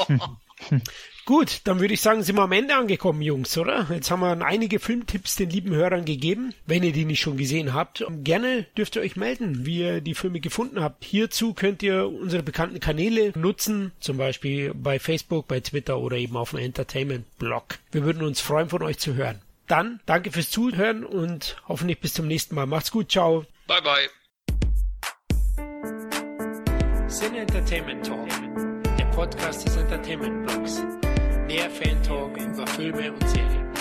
Gut, dann würde ich sagen, sind wir am Ende angekommen, Jungs, oder? Jetzt haben wir einige Filmtipps den lieben Hörern gegeben. Wenn ihr die nicht schon gesehen habt, gerne dürft ihr euch melden, wie ihr die Filme gefunden habt. Hierzu könnt ihr unsere bekannten Kanäle nutzen, zum Beispiel bei Facebook, bei Twitter oder eben auf dem Entertainment-Blog. Wir würden uns freuen, von euch zu hören. Dann danke fürs Zuhören und hoffentlich bis zum nächsten Mal. Macht's gut, ciao. Bye bye. Sin Entertainment Talk, Podcast des Entertainment Blogs. Mehr Fan-Talk über Filme und Serien.